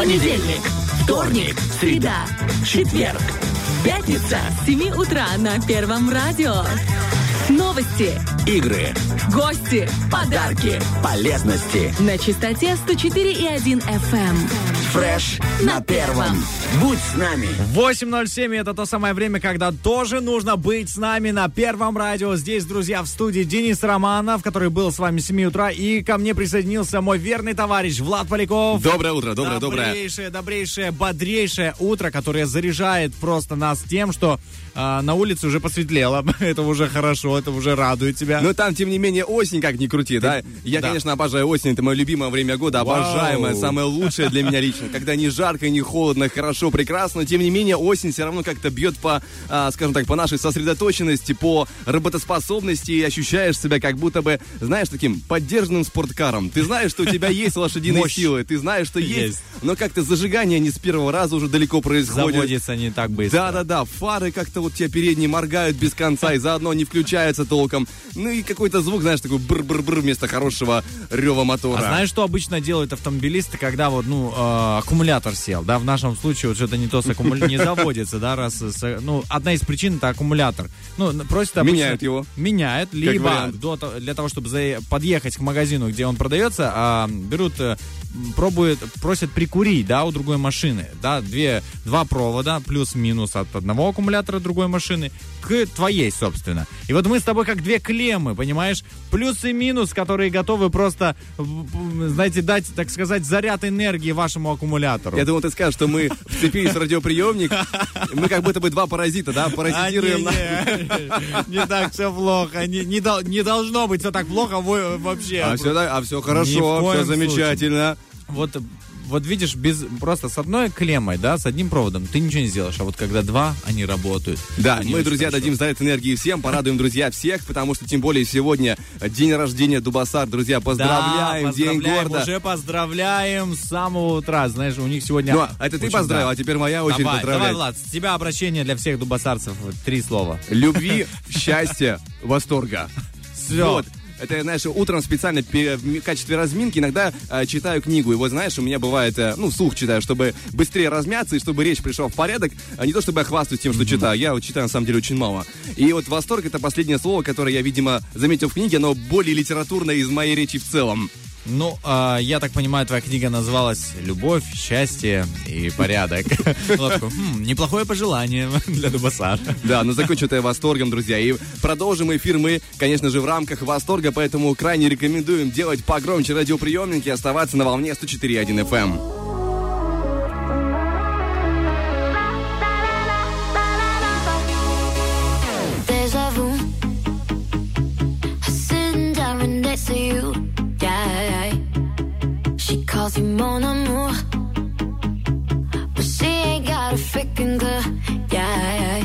Понедельник, вторник, среда, четверг, пятница, С 7 утра на Первом радио. Новости, игры, гости, подарки, полезности. на частоте 104,1 FM. Фреш на первом. Будь с нами. 8.07 это то самое время, когда тоже нужно быть с нами на Первом радио. Здесь, друзья, в студии Денис Романов, который был с вами с 7 утра. И ко мне присоединился мой верный товарищ Влад Поляков. Доброе утро, доброе, доброе. Добрейшее, добрейшее, бодрейшее утро, которое заряжает просто нас тем, что а, на улице уже посветлело. это уже хорошо, это уже радует тебя. Но там, тем не менее, осень, как ни крути, да? Я, да. конечно, обожаю осень, это мое любимое время года, Вау. обожаемое, самое лучшее для меня лично. Когда не жарко, не холодно, хорошо, прекрасно, тем не менее, осень все равно как-то бьет по, а, скажем так, по нашей сосредоточенности, по работоспособности, и ощущаешь себя как будто бы, знаешь, таким поддержанным спорткаром. Ты знаешь, что у тебя есть лошадиные Мощь. силы, ты знаешь, что есть, Есть. но как-то зажигание не с первого раза уже далеко происходит. Заводится не так быстро. Да-да-да, фары как-то вот тебе передние моргают без конца и заодно не включаются толком. Ну и какой-то звук, знаешь, такой бр-бр-бр вместо хорошего рева мотора. А знаешь, что обычно делают автомобилисты, когда вот, ну, э, аккумулятор сел, да, в нашем случае вот что-то не то с аккумулятором, не заводится, да, раз, с- ну, одна из причин это аккумулятор. Ну, просят обычно... Меняют его. Меняют, либо до для того, чтобы за- подъехать к магазину, где он продается, а, берут, э, м, пробуют, просят прикурить, да, у другой машины, да, две, два провода, плюс-минус от одного аккумулятора другой машины к твоей, собственно. И вот мы с тобой как две клеммы, понимаешь? Плюс и минус, которые готовы просто, знаете, дать, так сказать, заряд энергии вашему аккумулятору. Я думал, ты скажешь, что мы вцепились в радиоприемник. Мы как будто бы два паразита, да, А, паразитируем. на- не, так все плохо. Не, не дол- не должно быть все так плохо во- вообще. А все, а хорошо, все замечательно. Вот, вот видишь, без, просто с одной клеммой, да, с одним проводом ты ничего не сделаешь. А вот когда два, они работают. Да, Они мы, друзья, хорошо. дадим заряд энергии всем, порадуем, друзья, всех, потому что тем более сегодня день рождения Дубасар, друзья, поздравляем, да, день поздравляем, города. Уже поздравляем с самого утра. Знаешь, у них сегодня... Ну, а это ты поздравил, да. а теперь моя очередь Давай, поздравлять. давай, Влад, с тебя обращение для всех дубасарцев. Три слова. Любви, счастья, восторга. Все. Вот. Это, знаешь, утром специально пе- в качестве разминки иногда э, читаю книгу. И вот, знаешь, у меня бывает, э, ну, слух читаю, чтобы быстрее размяться и чтобы речь пришла в порядок. А не то, чтобы я хвастаюсь тем, что читаю. Я вот читаю, на самом деле, очень мало. И вот восторг — это последнее слово, которое я, видимо, заметил в книге. Оно более литературное из моей речи в целом. Ну, а, я так понимаю, твоя книга называлась «Любовь, счастье и порядок». «Хм, Неплохое пожелание для Дубасара. Да, но закончу это я восторгом, друзья. И продолжим эфир мы, конечно же, в рамках восторга, поэтому крайне рекомендуем делать погромче радиоприемники и оставаться на волне 104.1 FM. Deja vu. Sitting down right next to you. Yeah. Calls you mon amour. But she ain't got a freaking clue. Yeah.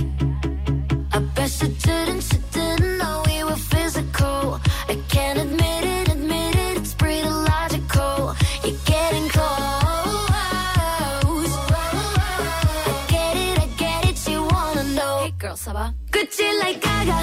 I bet she didn't, she didn't know we were physical. I can't admit it, admit it, it's pretty logical. You're getting close. I get it, I get it, wanna know. Hey girl, ça? Gucci like Gaga,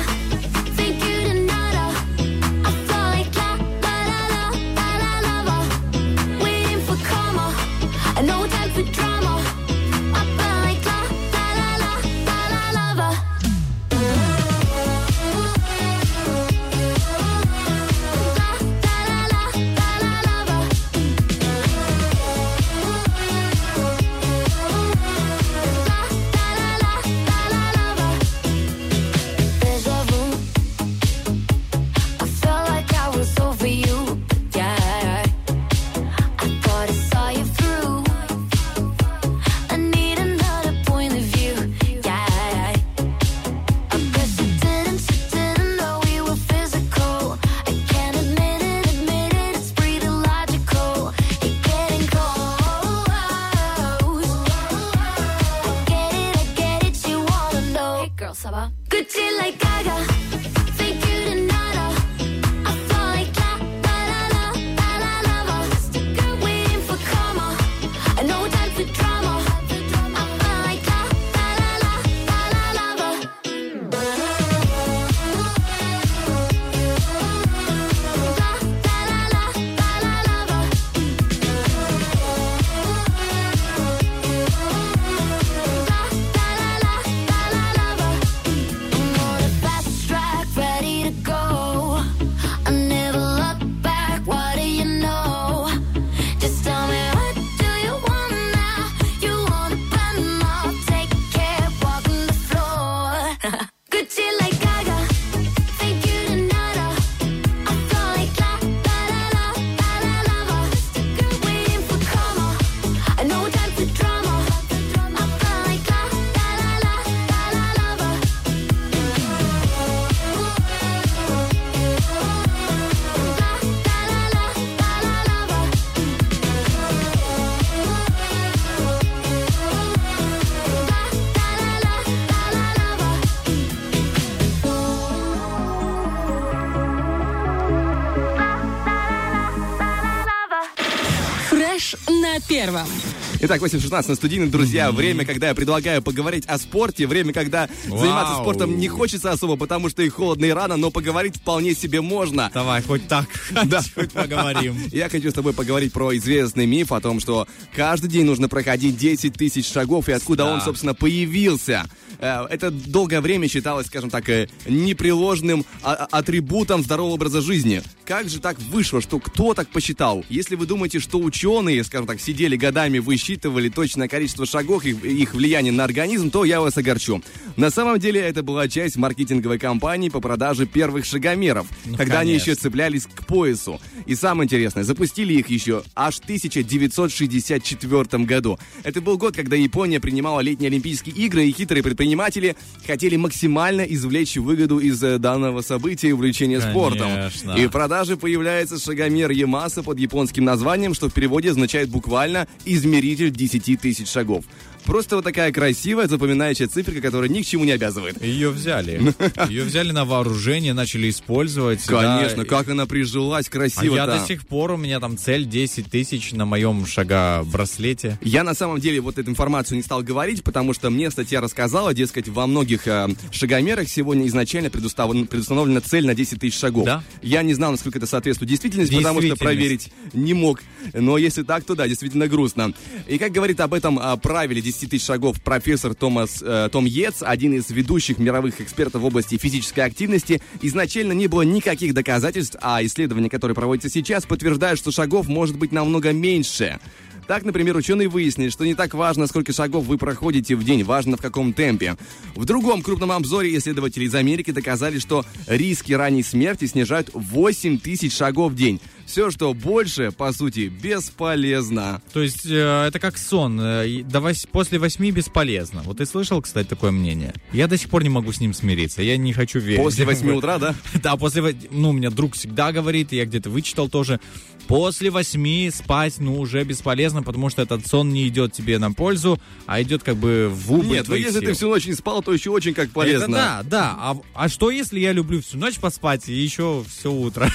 Итак, 8.16 на студийном, друзья. Время, когда я предлагаю поговорить о спорте. Время, когда заниматься Вау. спортом не хочется особо, потому что и холодно, и рано, но поговорить вполне себе можно. Давай, хоть так, Да. хоть поговорим. Я хочу с тобой поговорить про известный миф о том, что каждый день нужно проходить 10 тысяч шагов, и откуда Да. он, собственно, появился. Э, Это долгое время считалось, скажем так, э, непреложным а- а- атрибутом здорового образа жизни. Как же так вышло, что кто так посчитал? Если вы думаете, что ученые, скажем так, сидели годами, высчитывали точное количество шагов и их влияние на организм, то я вас огорчу. На самом деле это была часть маркетинговой кампании по продаже первых шагомеров, Ну, когда они конечно. еще цеплялись к поясу. И самое интересное, запустили их еще аж в 1964 году. Это был год, когда Япония принимала летние Олимпийские игры, и хитрые предприниматели хотели максимально извлечь выгоду из э, данного события и увлечения спортом. Конечно. И в продаже появляется шагомер Ямаса под японским названием, что в переводе означает буквально «измеритель 10 тысяч шагов». Просто вот такая красивая, запоминающая циферка, которая ни к чему не обязывает. Ее взяли. Ее взяли на вооружение, начали использовать. да. Конечно, как она прижилась А красиво я до сих пор, у меня там цель 10 тысяч на моем шага-браслете. Я на самом деле вот эту информацию не стал говорить, потому что мне статья рассказала, дескать, во многих э, шагомерах сегодня изначально предустановлена цель на 10 тысяч шагов. Да? Я не знал, насколько это соответствует действительности, потому что проверить не мог. Но если так, то да, действительно грустно. И как говорит об этом а, правиле 10 тысяч шагов профессор Томас, э, Том Йетс, один из ведущих мировых экспертов в области физической активности, изначально не было никаких доказательств, а исследования, которые проводятся сейчас, подтверждают, что шагов может быть намного меньше. Так, например, ученые выяснили, что не так важно, сколько шагов вы проходите в день, важно в каком темпе. В другом крупном обзоре исследователи из Америки доказали, что риски ранней смерти снижают 8 тысяч шагов в день. Все, что больше, по сути, бесполезно. То есть э, это как сон. э, до вось- после восьми бесполезно. Вот ты слышал, кстати, такое мнение? Я до сих пор не могу с ним смириться. Я не хочу верить. После 8 утра, да? Да, после... Ну, у меня друг всегда говорит, и я где-то вычитал тоже. После восьми спать, ну, уже бесполезно, потому что этот сон не идет тебе на пользу, а идет как бы в убыль Нет, ну если ты сил. всю ночь не спал, то еще очень как полезно. Это да, да. А, а что, если я люблю всю ночь поспать и еще все утро?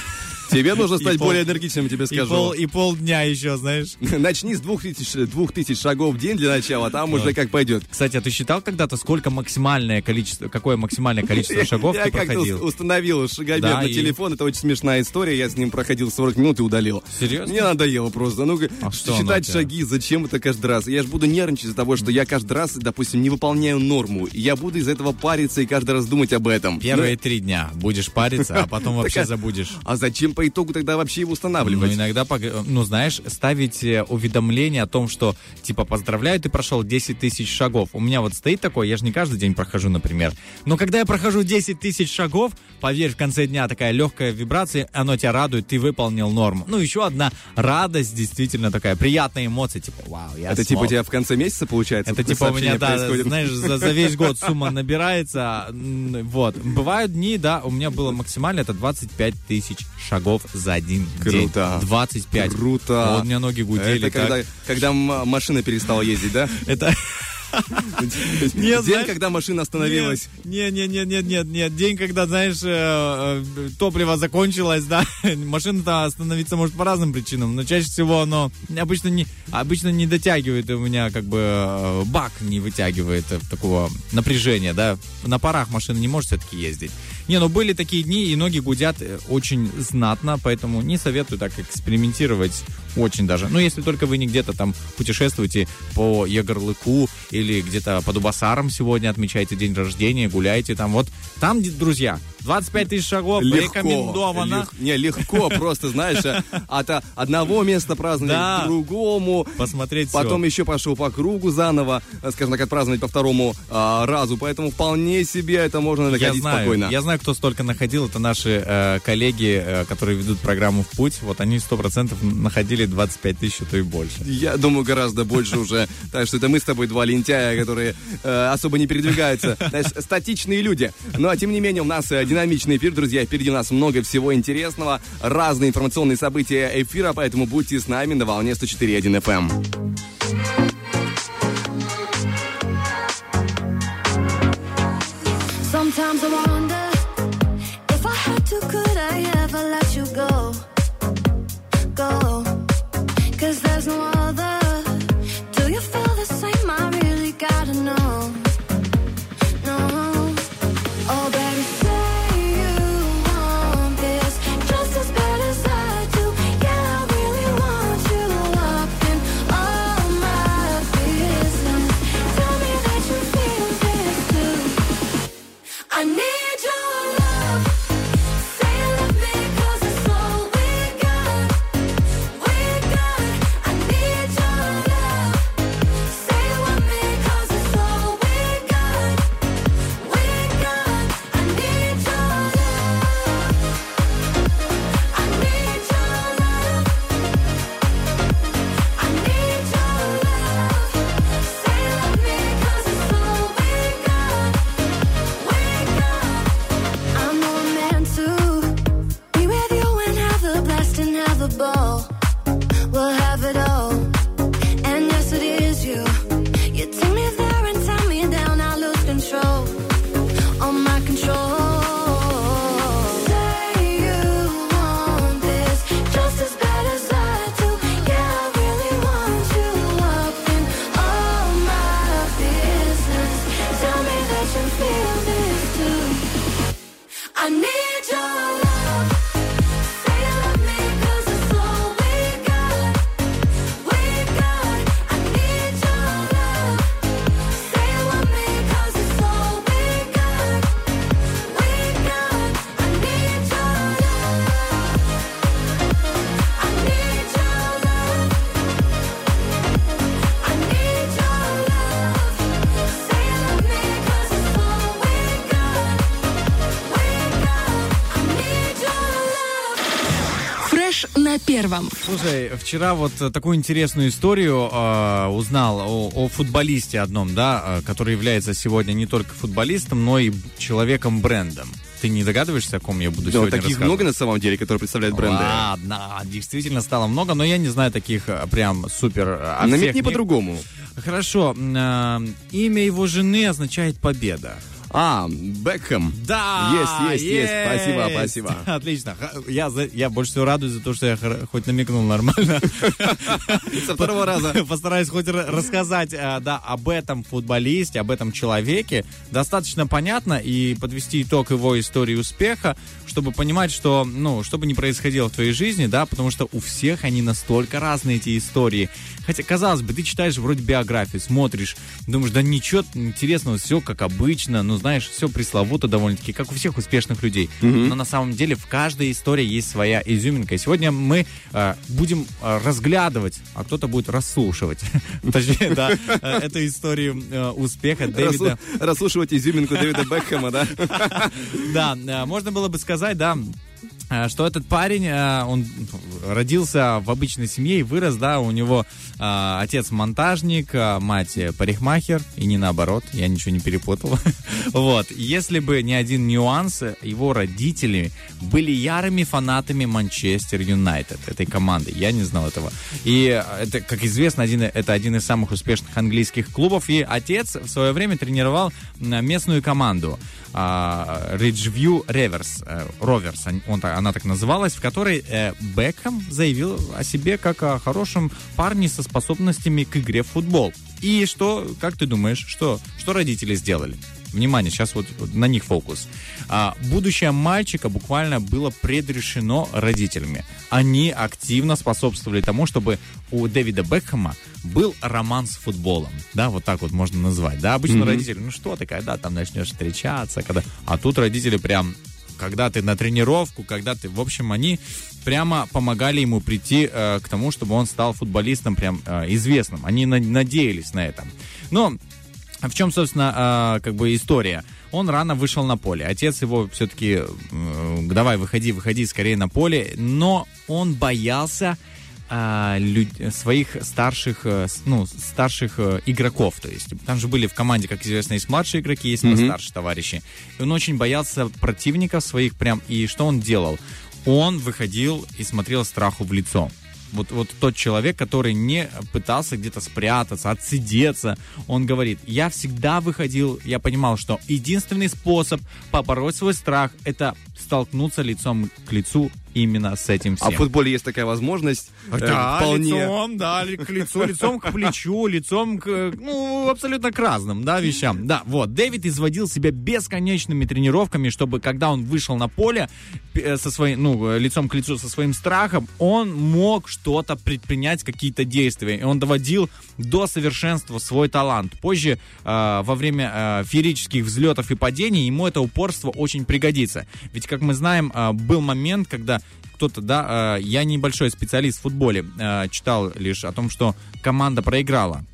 Тебе нужно стать пол- более энергичным, я тебе И, скажу. пол, и полдня еще, знаешь. Начни с 2000, 2000 шагов в день для начала, а там уже как пойдет. Кстати, а ты считал когда-то, сколько максимальное количество, какое максимальное количество шагов я ты как-то проходил? ус- установил шагомер Да, на телефон, это очень смешная история, я с ним проходил 40 минут и удалил. Серьезно? Мне надоело просто. Ну, что считать шаги, зачем это каждый раз? Я же буду нервничать из-за того, что я каждый раз, допустим, не выполняю норму. И я буду из-за этого париться и каждый раз думать об этом. Первые Ну, три дня будешь париться, а потом вообще забудешь. а зачем по итогу тогда вообще его Ну, устанавливать? иногда, пог- ну, знаешь, ставить э, уведомление о том, что, типа, поздравляю, ты прошел 10 тысяч шагов. У меня вот стоит такое, я же не каждый день прохожу, например. Но когда я прохожу 10 тысяч шагов, поверь, в конце дня такая легкая вибрация, оно тебя радует, ты выполнил норму. Ну, еще одна радость, действительно такая приятная эмоция, типа, вау, я Это типа у смог. тебя в конце месяца получается? Это типа у меня, да, происходит? знаешь, за, за весь год сумма набирается. Вот. Бывают дни, да, у меня было максимально это 25 тысяч шагов за один день. Круто. 25. Круто. Вот у меня ноги гудели. Это когда, так. когда машина перестала ездить, да? Это... Нет, День, когда машина остановилась. Нет, нет, нет, нет, нет, нет. День, когда, знаешь, э, э, топливо закончилось, да. Машина-то остановиться может по разным причинам, но чаще всего оно обычно не, обычно не дотягивает у меня, как бы, э, бак не вытягивает такого напряжения, да. На парах машина не может все-таки ездить. Не, ну были такие дни, и ноги гудят очень знатно, поэтому не советую так экспериментировать очень даже. Ну, если только вы не где-то там путешествуете по Егорлыку или где-то по Дубасарам сегодня отмечаете день рождения, гуляете там. Вот там, друзья, 25 тысяч шагов рекомендовано. Лег- не, легко, просто, знаешь, э, от а, одного места праздновать Да. к другому. Посмотреть Потом еще пошел по кругу заново, э, скажем так, отпраздновать по второму а, разу. Поэтому вполне себе это можно находить спокойно. я знаю, кто столько находил. Это наши э, коллеги, э, которые ведут программу «В путь». Вот они 100% находили 25 тысяч, а то и больше. Я думаю, гораздо больше уже. Так что это мы с тобой два лентяя, которые э, особо не передвигаются. Знаешь, статичные люди. А тем не менее, у нас э, динамичный эфир, друзья. Впереди у нас много всего интересного. Разные информационные события эфира, поэтому будьте с нами на волне 104.1 FM. Sometimes I wonder if I had to, could I ever let you go? Go. Cause there's no Первом. Слушай, вчера вот такую интересную историю э, узнал о, о футболисте одном, да, э, который является сегодня не только футболистом, но и человеком-брендом. Ты не догадываешься, о ком я буду Да, сегодня таких много на самом деле, которые представляют бренды. Ладно, действительно стало много, но я не знаю таких э, прям супер... Намекни них. по-другому. Хорошо, э, имя его жены означает победа. А, Бекхэм. Да! Есть, есть, есть. Спасибо, спасибо. Отлично. Я, я больше всего радуюсь за то, что я хоть намекнул нормально. Со второго раза. Постараюсь хоть ра- рассказать э, да, об этом футболисте, об этом человеке достаточно понятно и подвести итог его истории успеха, чтобы понимать, что, ну, что бы ни происходило в твоей жизни, да, потому что у всех они настолько разные, эти истории. Хотя, казалось бы, ты читаешь вроде биографию, смотришь, думаешь, да ничего интересного, все как обычно, ну, знаешь, все пресловуто довольно-таки, как у всех успешных людей. Но на самом деле в каждой истории есть своя изюминка. И сегодня мы э, будем э, разглядывать, а кто-то будет расслушивать, точнее, да, э, эту историю э, успеха Дэвида. Расслушивать изюминку Дэвида Бекхэма, да? Да, можно было бы сказать, да, что этот парень, э, он родился в обычной семье и вырос, да, у него э, отец монтажник, а мать э, парикмахер, и не наоборот, я ничего не перепутал. Вот, если бы не один нюанс, э, его родители были ярыми фанатами Манчестер Юнайтед, этой команды, я не знал этого. И э, это, как известно, один, это один из самых успешных английских клубов, и отец в свое время тренировал местную команду. а, Ridgeview Reverse, э, он- он так- она так называлась, в которой э, Бекхэм заявил о себе как о хорошем парне со способностями к игре в футбол. И что, как ты думаешь, что, что родители сделали? Внимание, сейчас вот, на них фокус. А, будущее мальчика буквально было предрешено родителями. Они активно способствовали тому, чтобы у Дэвида Бекхэма был роман с футболом. Да, вот так вот можно назвать. Да, обычно родители, ну что ты, когда там начнешь встречаться, когда... А тут родители прям когда ты на тренировку, когда ты, в общем, они прямо помогали ему прийти э, к тому, чтобы он стал футболистом прям э, известным. Они на- надеялись на это. Но в чем, собственно, а, как бы история? Он рано вышел на поле. Отец его все-таки, э, давай, выходи, выходи скорее на поле. Но он боялся а, люд- своих старших, э, ну, старших э, игроков. То есть там же были в команде, как известно, есть младшие игроки, есть постарше товарищи. И он очень боялся противников своих прям. И что он делал? Он выходил и смотрел страху в лицо. Вот, вот тот человек, который не пытался где-то спрятаться, отсидеться, он говорит, я всегда выходил, я понимал, что единственный способ побороть свой страх, это столкнуться лицом к лицу именно с этим А всем. в футболе есть такая возможность. э, Да, вполне. лицом, да, к лицу, лицом к плечу, лицом к, ну, абсолютно к разным, да, вещам. Да, вот, Дэвид изводил себя бесконечными тренировками, чтобы, когда он вышел на поле э, со своим, ну, э, лицом к лицу со своим страхом, он мог что-то предпринять, какие-то действия. И он доводил до совершенства свой талант. Позже, э, во время э, феерических взлетов и падений, ему это упорство очень пригодится. Ведь, как мы знаем, э, был момент, когда кто-то, да, э, я небольшой специалист в футболе, э, читал лишь о том, что команда проиграла.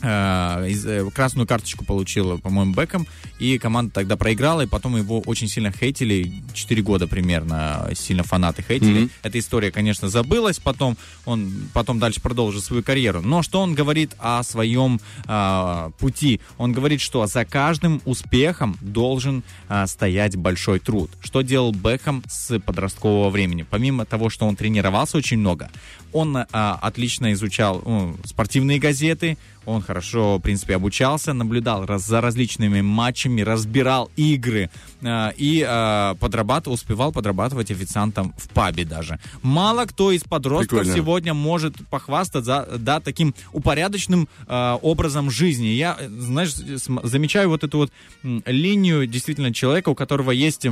Э, э, красную карточку получил, по-моему, Беком, и команда тогда проиграла, и потом его очень сильно хейтили, 4 года примерно сильно фанаты хейтили. Эта история, конечно, забылась, потом он потом дальше продолжил свою карьеру. Но что он говорит о своем а, пути? Он говорит, что за каждым успехом должен а, стоять большой труд. Что делал Бекхэм с подросткового времени? Помимо того, что он тренировался очень много, он а, отлично изучал ну, спортивные газеты, он хорошо, в принципе, обучался, наблюдал раз- за различными матчами, разбирал игры э, и э, подрабатывал, успевал подрабатывать официантом в пабе даже. Мало кто из подростков Прикольно. сегодня может похвастаться да, таким упорядоченным э, образом жизни. Я, э, знаешь, замечаю вот эту вот линию действительно человека, у которого есть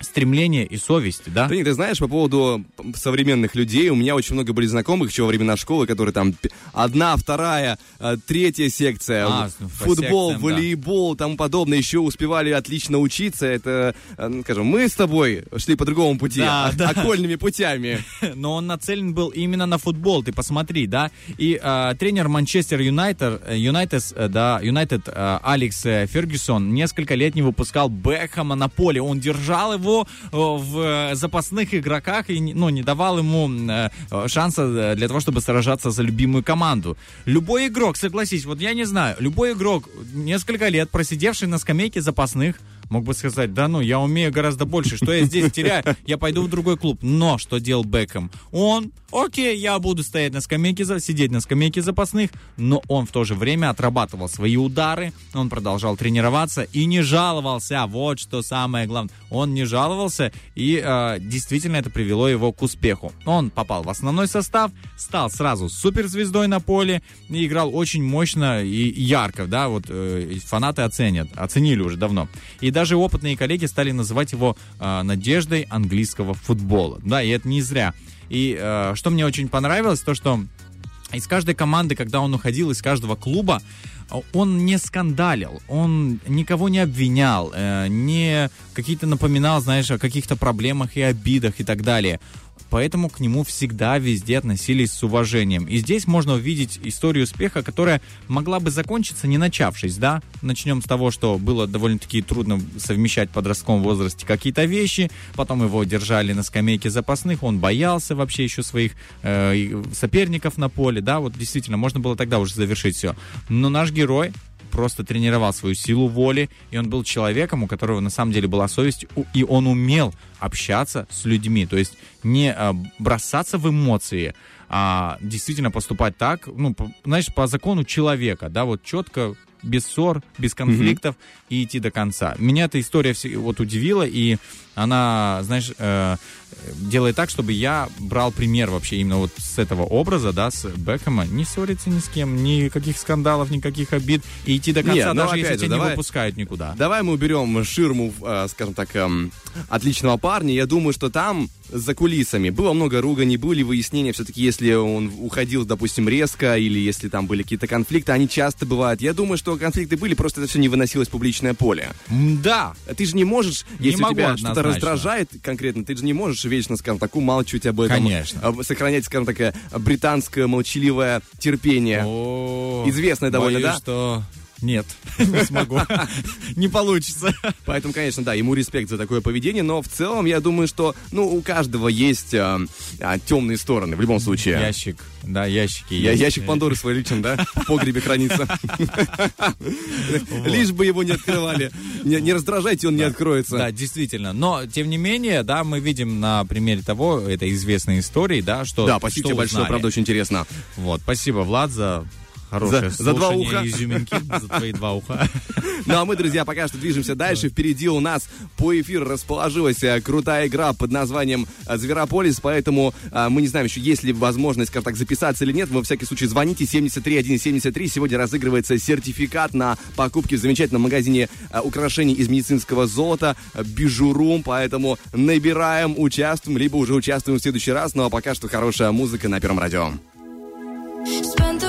стремление и совесть, да? Да нет, ты знаешь, по поводу современных людей, у меня очень много были знакомых еще во времена школы, которые там одна, вторая, э, третья секция, А, ну, футбол, секциям, да. волейбол, тому подобное, еще успевали отлично учиться. Это, э, ну, скажем, мы с тобой шли по другому пути, Да, о- да. окольными путями. но он нацелен был именно на футбол, ты посмотри, да. И э, тренер Манчестер Юнайтед, э, Юнайтед, да, Юнайтед Алекс Фергюсон несколько лет не выпускал Бекхэма на поле. Он держал его его э, в э, запасных игроках и ну, не давал ему э, шанса для того, чтобы сражаться за любимую команду. Любой игрок, согласись, вот я не знаю, любой игрок, несколько лет просидевший на скамейке запасных, мог бы сказать, да ну, я умею гораздо больше, что я здесь теряю, я пойду в другой клуб. Но что делал Бекхэм? Он, окей, я буду стоять на скамейке, сидеть на скамейке запасных, но он в то же время отрабатывал свои удары, он продолжал тренироваться и не жаловался. Вот что самое главное. Он не жаловался, и э, действительно это привело его к успеху. Он попал в основной состав, стал сразу суперзвездой на поле и играл очень мощно и ярко, да, вот э, фанаты оценят, оценили уже давно. И даже опытные коллеги стали называть его э, надеждой английского футбола. Да, и это не зря. И э, что мне очень понравилось, то что из каждой команды, когда он уходил из каждого клуба, он не скандалил, он никого не обвинял, э, не какие-то напоминал, знаешь, о каких-то проблемах и обидах и так далее. Поэтому к нему всегда везде относились с уважением. И здесь можно увидеть историю успеха, которая могла бы закончиться, не начавшись, да? Начнем с того, что было довольно-таки трудно совмещать в подростковом возрасте какие-то вещи, потом его держали на скамейке запасных, он боялся вообще еще своих э, соперников на поле, да, вот действительно, можно было тогда уже завершить все. Но наш герой просто тренировал свою силу воли, и он был человеком, у которого на самом деле была совесть, и он умел общаться с людьми, то есть не а, бросаться в эмоции, а действительно поступать так, ну, знаешь, по закону человека, да, вот четко, без ссор, без конфликтов и идти до конца. Меня эта история вот удивила, и она, знаешь, э, делает так, чтобы я брал пример вообще именно вот с этого образа, да, с Бекхэма, не ссориться ни с кем, никаких скандалов, никаких обид, и идти до конца, Не, ну, даже если же, тебя не давай- выпускают никуда. Давай мы уберем ширму, э, скажем так, эм, отличного парня. Я думаю, что там за кулисами было много руганий, были выяснения. Все-таки, если он уходил, допустим, резко, или если там были какие-то конфликты, они часто бывают. Я думаю, что конфликты были, просто это все не выносилось в публичное поле. Да, Ты же не можешь, Не если тебя что-то раздражает конкретно, ты же не можешь вечно, скажем так, умалчивать об этом. Конечно. Сохранять, скажем так, э, британское молчаливое терпение. О, Известное довольно, да? что нет, не смогу, не получится. Поэтому, конечно, да, ему респект за такое поведение, но в целом я думаю, что, ну, у каждого есть а, а, темные стороны, в любом случае. Ящик, да, ящики Я- есть. ящик Пандоры свой личен, да? В погребе хранится. Лишь бы его не открывали. Не, раздражайте, он не откроется. Да, действительно. Но, тем не менее, да, мы видим на примере того, этой известной истории, да, что Да, спасибо тебе большое, правда, очень интересно. Вот, спасибо, Влад, за хорошее За- за два уха. изюминки, за твои два уха. Ну а мы, друзья, пока что движемся дальше. Впереди у нас по эфиру расположилась э, крутая игра под названием э, Зверополис, поэтому э, мы не знаем еще, есть ли возможность, скажем так, записаться или нет. Вы, во всякий случай, звоните 73173. Сегодня разыгрывается сертификат на покупки в замечательном магазине украшений из медицинского золота Бижурум, поэтому набираем, участвуем, либо уже участвуем в следующий раз. Ну а пока что хорошая музыка на Первом радио. Spent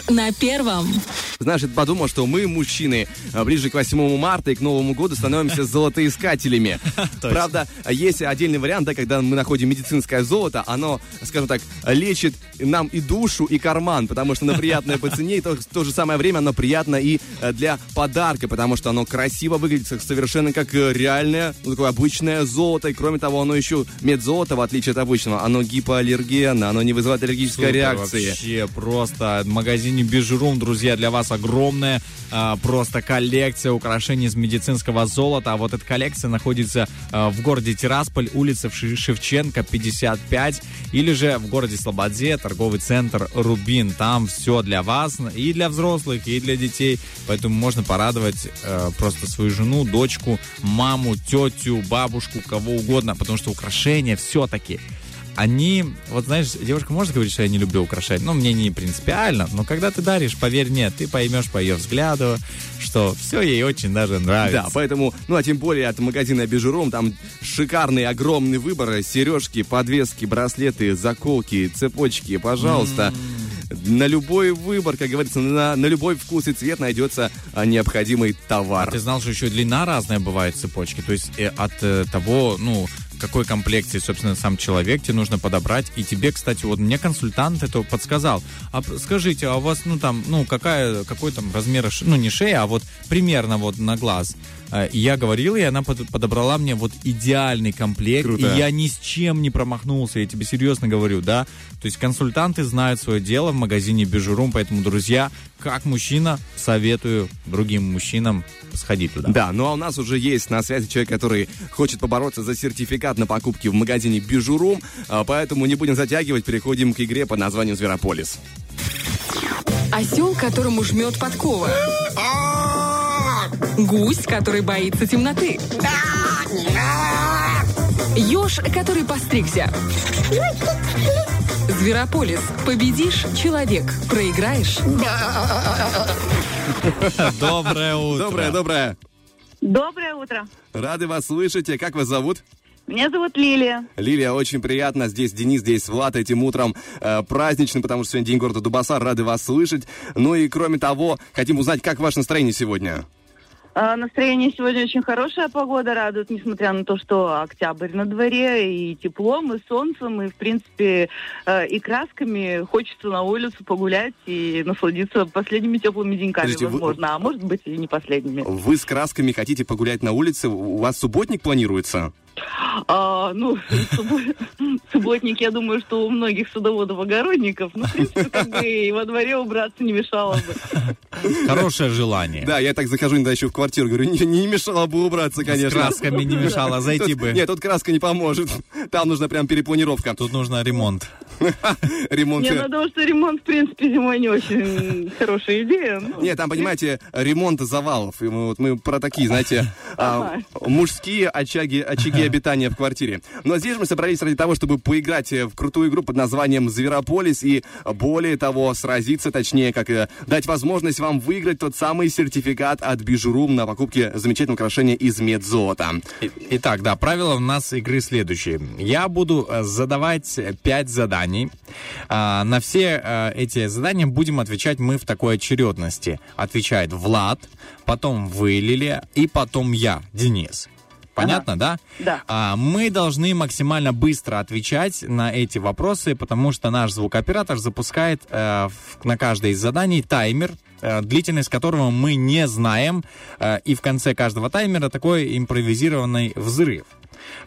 Фреш на первом. Знаешь, я подумал, что мы, мужчины, а, ближе к 8 марта и к Новому году становимся золотоискателями. Правда, есть отдельный вариант, да, когда мы находим медицинское золото, оно, скажем так, лечит нам и душу, и карман, потому что оно приятное по цене, и то- в то же самое время оно приятно и э, для подарка, потому что оно красиво выглядит совершенно как э, реальное, ну, такое обычное золото, и кроме того, оно еще медзолото, в отличие от обычного, оно гипоаллергенно, оно не вызывает аллергической Супер, реакции. Вообще просто в магазине Бижурум, друзья, для вас огромная а, просто коллекция украшений из медицинского золота. А вот эта коллекция находится а, в городе Тирасполь, улица Шевченко, 55, или же в городе Слободе, торговый центр Рубин. Там все для вас, и для взрослых, и для детей. Поэтому можно порадовать э, просто свою жену, дочку, маму, тетю, бабушку, кого угодно, потому что украшения все-таки они, вот знаешь, девушка может говорить, что я не люблю украшать, но мне не принципиально, но когда ты даришь, поверь мне, ты поймешь по ее взгляду, что все ей очень даже нравится. Да, поэтому, ну а тем более от магазина Бижуром, там шикарный огромный выбор, сережки, подвески, браслеты, заколки, цепочки, пожалуйста. На любой выбор, как говорится, на, на любой вкус и цвет найдется а, необходимый товар. А ты знал, что еще длина разная бывает цепочки, то есть э, от э, того, ну, какой комплекции, собственно, сам человек тебе нужно подобрать. И тебе, кстати, вот мне консультант это подсказал. А скажите, а у вас, ну, там, ну, какая, какой там размер, ну, не шея, а вот примерно вот на глаз. Э, И я говорил, и она под- подобрала мне вот идеальный комплект. Круто. И я ни с чем не промахнулся, я тебе серьезно говорю, да. То есть консультанты знают свое дело в магазине Бижурум, поэтому, друзья, как мужчина, советую другим мужчинам сходить туда. Да, ну а у нас уже есть на связи человек, который хочет побороться за сертификат на покупки в магазине Бижурум, а, поэтому не будем затягивать, переходим к игре под названием Зверополис. Осел, которому жмет подкова. Гусь, который боится темноты. Еж, который постригся. Зверополис. Победишь – человек. Проиграешь Доброе утро. Доброе, доброе. Доброе утро. Рады вас слышать. Как вас зовут? Меня зовут Лилия. Лилия, очень приятно. Здесь Денис, здесь Влад этим утром э, праздничным, потому что сегодня день города Дубасар. Рады вас слышать. Ну и кроме того, хотим узнать, как ваше настроение сегодня? А, Настроение сегодня очень хорошая, погода радует, несмотря на то, что октябрь на дворе, и теплом, и солнцем, и, в принципе, э, и красками. Хочется на улицу погулять и насладиться последними теплыми деньками, Подождите, вы- возможно, а может быть и не последними. Вы с красками хотите погулять на улице? У вас субботник планируется? А, ну, суббо- субботник, я думаю, что у многих садоводов-огородников, ну, в принципе, как бы и во дворе убраться не мешало бы. Хорошее желание. Да, я так захожу иногда еще в квартиру, говорю, не, не мешало бы убраться, С конечно. красками не мешало зайти Тут- бы. Нет, тут краска не поможет. Там нужна прям перепланировка. Тут нужно ремонт. Ремонт. Не, ну, потому что ремонт, в принципе, зимой не очень хорошая идея. ну. Нет, там, понимаете, ремонт завалов. И мы, вот мы про такие, знаете, а, мужские очаги, очаги обитания в квартире. Но здесь мы собрались ради того, чтобы поиграть э, в крутую игру под названием «Зверополис» и, более того, сразиться, точнее, как э, дать возможность вам выиграть тот самый сертификат от Бижурум на покупке замечательного украшения из медзолота. И- Итак, да, правила у нас игры следующие. Я буду э, задавать 5 заданий. А, На все э, эти задания будем отвечать мы в такой очередности. Отвечает Влад, потом вы, Лилия, и потом я, Денис. Понятно, да? Да. А, мы должны максимально быстро отвечать на эти вопросы, потому что наш звукооператор запускает э, в- на каждое из заданий таймер, э, длительность которого мы не знаем, э, и в конце каждого таймера такой импровизированный взрыв.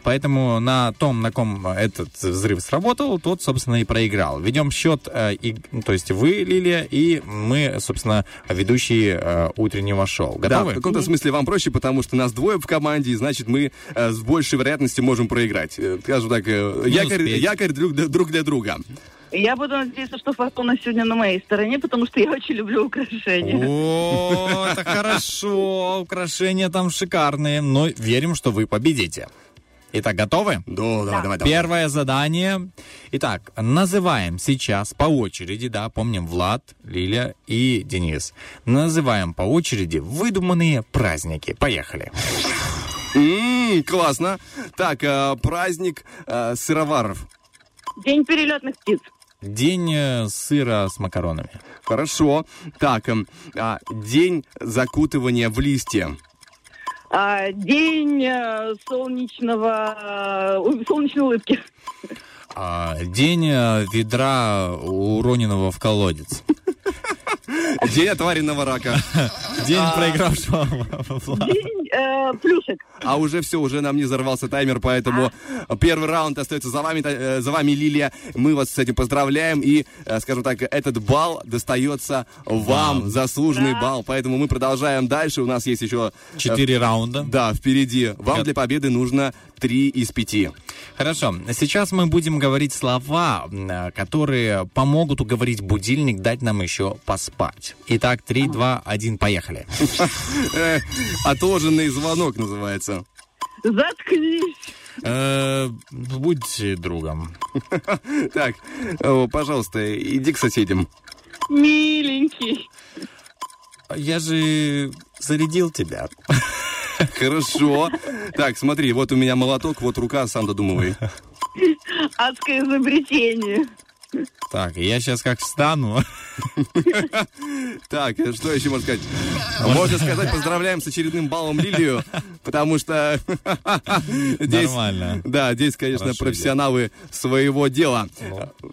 Поэтому на том, на ком этот взрыв сработал, тот, собственно, и проиграл. Ведем счет, э, и, ну, то есть вы, Лилия, и мы, собственно, ведущие э, утреннего шоу. Да, Готовы? в каком-то смысле вам проще, потому что нас двое в команде, и значит, мы э, с большей вероятностью можем проиграть. Скажем так, э, якорь, успеть. якорь друг, для- друг для друга. Я буду надеяться, что фортуна сегодня на моей стороне, потому что я очень люблю украшения. О, это хорошо. Украшения там шикарные. Но верим, что вы победите. Итак, готовы? Да, давай, давай, давай. Первое задание. Итак, называем сейчас по очереди, да, помним Влад, Лиля и Денис. Называем по очереди выдуманные праздники. Поехали. М, классно. Так, э, праздник э, сыроваров. День перелетных птиц. День э, сыра с макаронами. Хорошо. Так, эм, а, день закутывания в листья. А, день э, солнечного... э, солнечной улыбки. А, День э, ведра, уроненного в колодец. День отваренного рака. День проигравшего. День э, плюшек. А уже все, уже нам не взорвался таймер, поэтому первый раунд остается за вами, э, за вами, Лилия. Мы вас с этим поздравляем. И, э, скажем так, этот балл достается вам, заслуженный балл. Поэтому мы продолжаем дальше. У нас есть еще... Четыре раунда. Да, впереди. Вам для победы нужно три из пяти. Хорошо, сейчас мы будем говорить слова, м, которые помогут уговорить будильник дать нам еще поспать. Итак, 3, 2, 1, поехали. Э, отложенный звонок называется. Заткнись. Э, Будь другом. Так, э, пожалуйста, иди к соседям. Миленький. Я же зарядил тебя. Хорошо. Так, смотри, вот у меня молоток, вот рука, сам додумывай. Адское изобретение. Так, я сейчас как встану. Так, э, что еще можно сказать? Можно сказать, поздравляем с очередным баллом Лилию, потому что здесь, Нормально. да, здесь, конечно, профессионалы своего дела.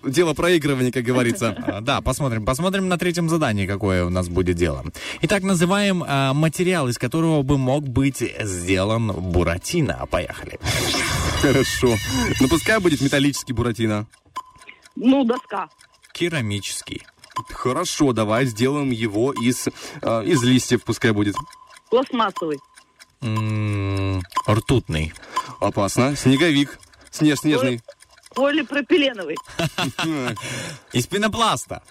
Дело проигрывания, как говорится. А, Да, посмотрим. Посмотрим на третьем задании, какое у нас будет дело. Итак, называем а, материал, из которого бы мог быть сделан Буратино. Поехали. Хорошо. Ну, пускай будет металлический Буратино. Ну, доска. Керамический. Хорошо, давай сделаем его из, э, из листьев, пускай будет. Пластмассовый. М, Ртутный. Опасно. Снеговик. Снеж снежный. Полипропиленовый. Из пенопласта.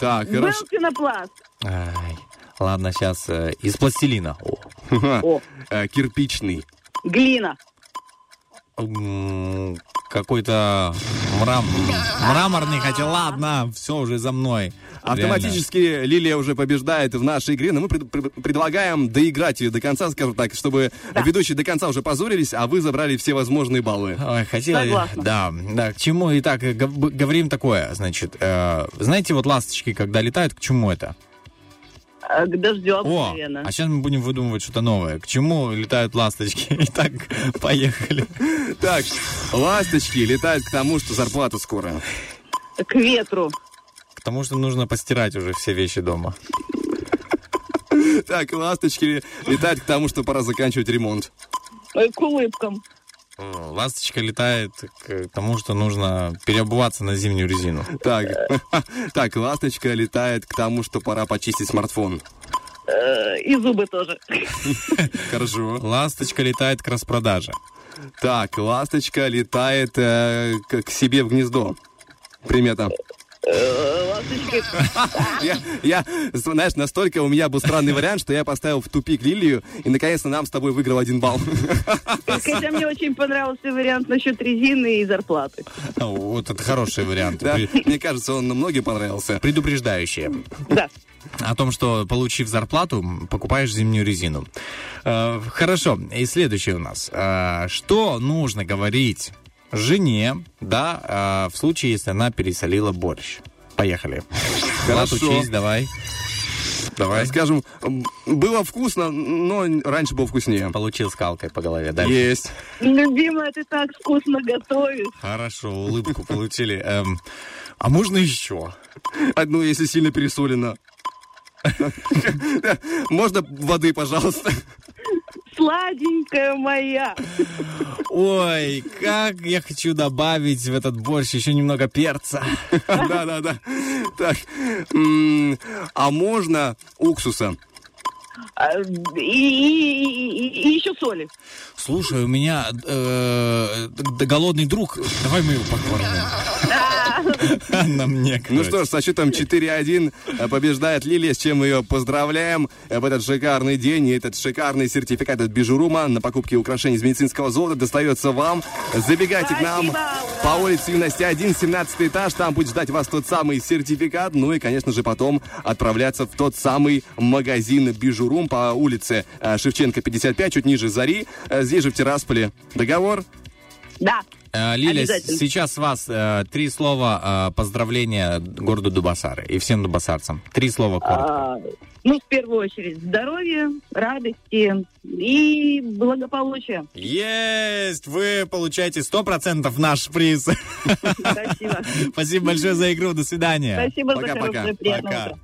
Так, Был хорошо. пенопласт. Ай, ладно, сейчас из пластилина. О. О, Э, Кирпичный. глина. Какой-то мрам... мраморный, хотя ладно, все уже за мной. Автоматически Лилия уже побеждает в нашей игре, но мы пред- пред- предлагаем доиграть ее до конца, скажем так, чтобы ведущие до конца уже позорились, а вы забрали все возможные баллы. Реально. Ой, хотела... Согласна. Да, да, к чему? Итак, э, гов- говорим такое, значит, э, знаете, вот ласточки, когда летают, к чему это? А, К дождю О, обыкновенно. а сейчас мы будем выдумывать что-то новое. К чему летают ласточки? Итак, поехали. Так, ласточки летают к тому, что зарплата скоро. К ветру. К тому, что нужно постирать уже все вещи дома. Так, ласточки летают к тому, что пора заканчивать ремонт. Э, К улыбкам. Ласточка летает к тому, что нужно переобуваться на зимнюю резину. Так, так, ласточка летает к тому, что пора почистить смартфон. Э, И зубы тоже. Хорошо. Ласточка летает к распродаже. Так, ласточка летает э, к себе в гнездо. Примета. Я, я, знаешь, настолько у меня был странный вариант, что я поставил в тупик Лилию, и наконец-то нам с тобой выиграл один балл. Хотя мне очень понравился вариант насчет резины и зарплаты. Вот это хороший вариант. Да? Мне кажется, он многим понравился. Предупреждающие. Да. О том, что, получив зарплату, покупаешь зимнюю резину. Э, хорошо, и следующее у нас. Э, что нужно говорить жене, да, э, в случае, если она пересолила борщ? Поехали. Хорошо. учись, давай. Давай. Скажем, было вкусно, но раньше было вкуснее. Получил скалкой по голове. Дальше. Есть. Любимая, ты так вкусно готовишь. Хорошо, улыбку получили. Эм, а можно еще? Одну, если сильно пересолено. Можно воды, пожалуйста? Сладенькая моя. Ой, как я хочу добавить в этот борщ еще немного перца. Да, да, да. Так, а можно уксуса? А, И, и- и- и еще соли. Слушай, у меня э, голодный друг. Давай мы его покормим. На мне, Ну что ж, со счетом 4-1 э, побеждает Лилия, с чем мы ее поздравляем э, в этот шикарный день. И этот шикарный сертификат от Бижурума на покупки украшений из медицинского золота достается вам. Забегайте к нам Спасибо. по улице Юности 1, 17 этаж. Там будет ждать вас тот самый сертификат. Ну и, конечно же, потом отправляться в тот самый магазин Бижурум по улице э, Шевченко 55, чуть ниже Зари. Здесь же в Тирасполе. Договор? Да. Э, Лиля, сейчас вас э, три слова э, поздравления городу Дубасары и всем дубасарцам. Три слова коротко. А, ну, в первую очередь, здоровья, радости и благополучия. Есть! Вы получаете 100% наш приз. Спасибо. Спасибо большое за игру. До свидания. Спасибо за Пока-пока. хорошее, приятного Пока.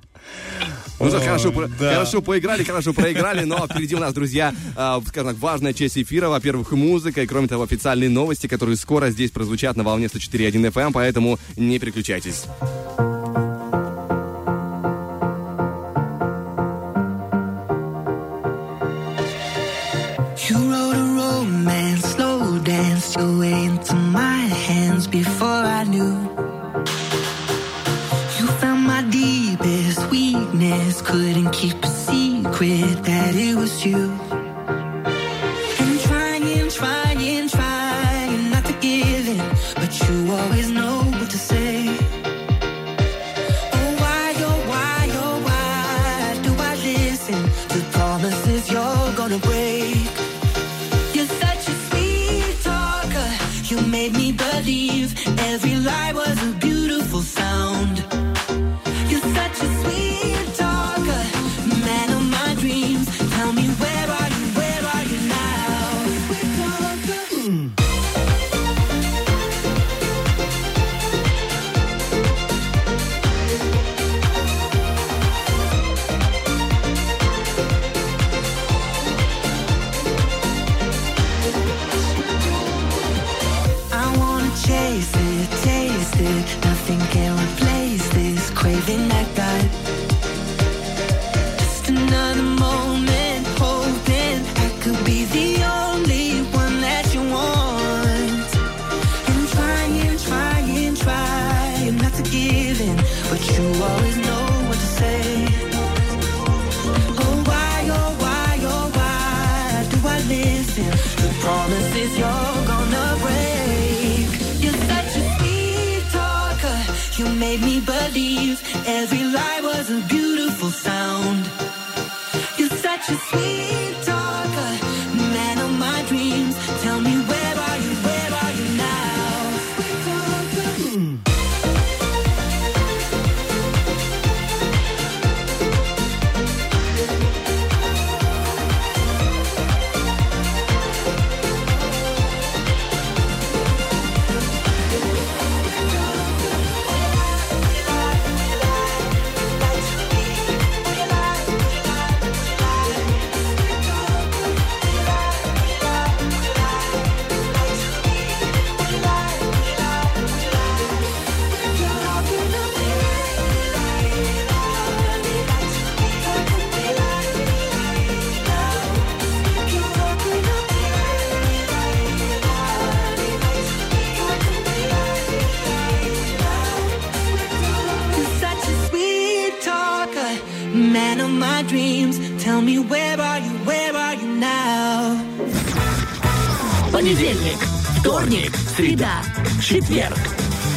Ну что, хорошо, да. хорошо поиграли, хорошо проиграли, но впереди у нас, друзья, а, скажем так, важная часть эфира. Во-первых, музыка, и кроме того, официальные новости, которые скоро здесь прозвучат на волне 104.1 FM, поэтому не переключайтесь. Среда, четверг,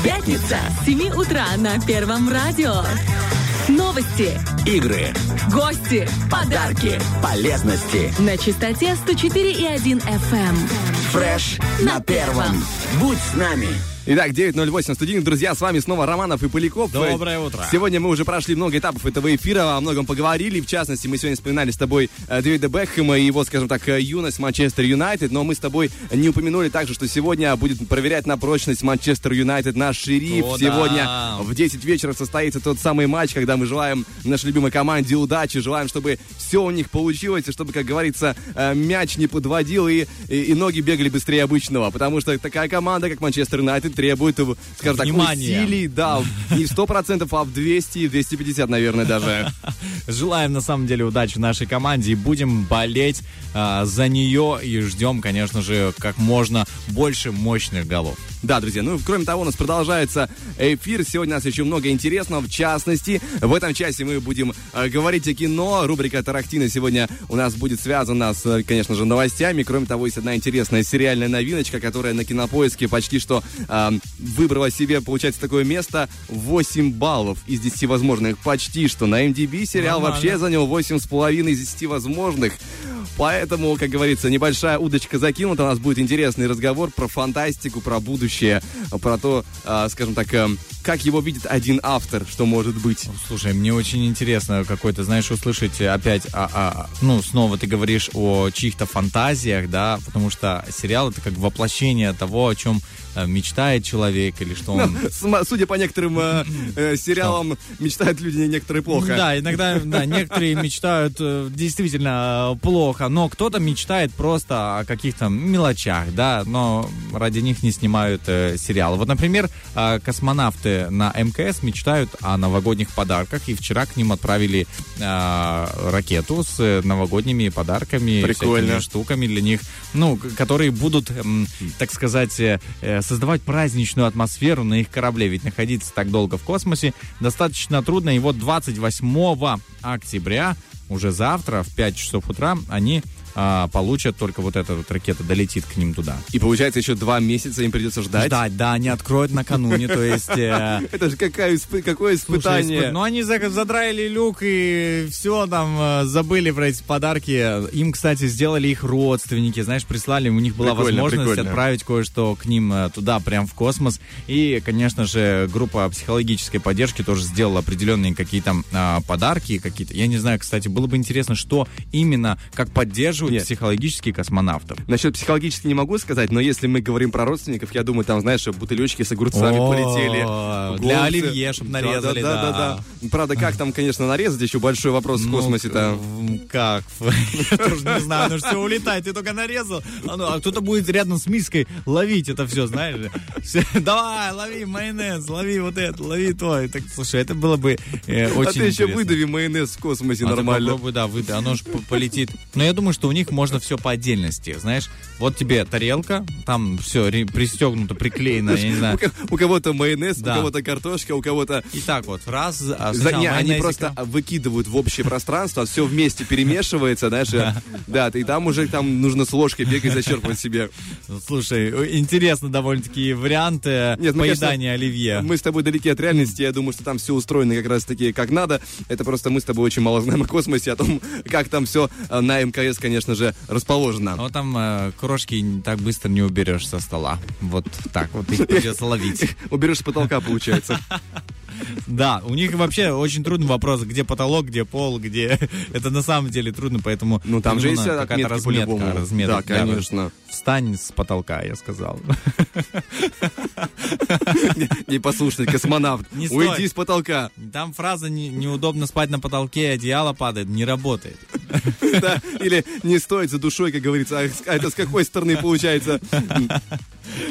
пятница, С 7 утра на Первом радио. Новости, игры, гости подарки, полезности. на частоте 104,1 FM. Фреш на первом. Будь с нами. Итак, 9.08 студийных. Друзья, с вами снова Романов и Поляков. Доброе утро. Сегодня мы уже прошли много этапов этого эфира, о многом поговорили. В частности, мы сегодня вспоминали с тобой э, Дэвида Бекхэма и его, скажем так, э, юность Манчестер Юнайтед. Но мы с тобой не упомянули также, что сегодня будет проверять на прочность Манчестер Юнайтед наш шериф. О, сегодня да. в 10 вечера состоится тот самый матч, когда мы желаем нашей любимой команде удачи, желаем, чтобы все у них получилось, и чтобы, как говорится, э, мяч не подводил и, и, и ноги бегали быстрее обычного. Потому что такая команда, как Манчестер Юнайтед, требует, э, скажем так, усилий, да, не в 100%, а в 200, 250, наверное, даже. Желаем на самом деле удачи нашей команде и будем болеть а, за нее и ждем, конечно же, как можно больше мощных голов. Да, друзья, ну, кроме того, у нас продолжается эфир. Сегодня у нас еще много интересного. В частности, в этом часе мы будем э, говорить о кино. Рубрика «Тарахтина» сегодня у нас будет связана с, э, конечно же, новостями. Кроме того, есть одна интересная сериальная новиночка, которая на Кинопоиске почти что э, выбрала себе, получается, такое место 8 баллов из 10 возможных. Почти что. На MDB сериал Нормально. вообще занял 8,5 из 10 возможных. Поэтому, как говорится, небольшая удочка закинута. У нас будет интересный разговор про фантастику, про будущее, про то, а, скажем так, эм, как его видит один автор, что может быть. Слушай, мне очень интересно какой-то, знаешь, услышать опять, а, а, ну, снова ты говоришь о чьих-то фантазиях, да, потому что сериал это как воплощение того, о чем э, мечтает человек или что он... Ну, судя по некоторым э, э, сериалам, мечтают люди некоторые плохо. Да, иногда да, некоторые мечтают э, действительно э, плохо, но кто-то мечтает просто о каких-то мелочах, да, но ради них не снимают э, сериалы. Вот, например, э, на МКС мечтают о новогодних подарках, и вчера к ним отправили э, ракету с э, новогодними подарками, Прикольно. штуками для них, ну, которые будут, м, так сказать, э, э, создавать праздничную атмосферу на их корабле, ведь находиться так долго в космосе достаточно трудно, и вот 28 октября, уже завтра в 5 часов утра, они а, получат только вот эта вот ракета долетит к ним туда. И получается, еще два месяца им придется ждать. Ждать, да, они откроют накануне, то есть... э, Это же какое испытание. испы- Ну, они за- задраили люк и все там э, забыли про эти подарки. Им, кстати, сделали их родственники, знаешь, прислали, у них была возможность отправить кое-что к ним э, туда, прям в космос. И, конечно же, группа психологической поддержки тоже сделала определенные какие-то а, подарки, какие-то. Я не знаю, кстати, было бы интересно, что именно, как поддерживают Нет. психологически космонавтов. Насчет психологически не могу сказать, но если мы говорим про родственников, я думаю, там, знаешь, бутылечки с огурцами О, полетели. для оливье, чтоб Да, нарезали, Да, да, да. да. Правда, как там, конечно, нарезать, еще большой вопрос в Ну, космосе-то. Как? Я тоже не знаю, ну все улетает, ты только нарезал. А, кто-то будет рядом с миской ловить это все, знаешь Давай, лови майонез, лови вот это, лови то. Так, слушай, это было бы э, очень а ты еще выдави майонез в космосе А нормально. попробуй, да, выдай, оно же полетит. Но я думаю, что у них можно все по отдельности, знаешь. Вот тебе тарелка, там все пристегнуто, приклеено, я не знаю. у кого-то майонез, Да. у кого-то картошка, у кого-то... И так вот, раз, а За- не, они просто выкидывают в общее пространство, все вместе перемешивается, знаешь, да, и там уже там нужно с ложкой бегать зачерпывать себе. Ну, Слушай, э, интересно довольно-таки вариант э, Нет, конечно, поедания оливье. Мы с тобой далеки от реальности, я думаю, что там все устроено как раз таки как надо. Это просто мы с тобой очень мало знаем о космосе, о том, как там все на МКС, конечно же, расположено. Вот там э, крошки так быстро не уберешь со стола. Вот так вот их придется ловить. Уберешь с потолка, получается. Да, у них вообще очень трудный вопрос, где потолок, где пол, где... Это на самом деле трудно, поэтому... Ну, там же есть какая-то разметка. разметка, Да, конечно. Встань с потолка, я сказал. Непослушный космонавт. Уйди с потолка. Там фраза «Не- «неудобно спать на потолке, одеяло падает» не работает. Или не стоит за душой, как говорится. А а это с какой стороны получается?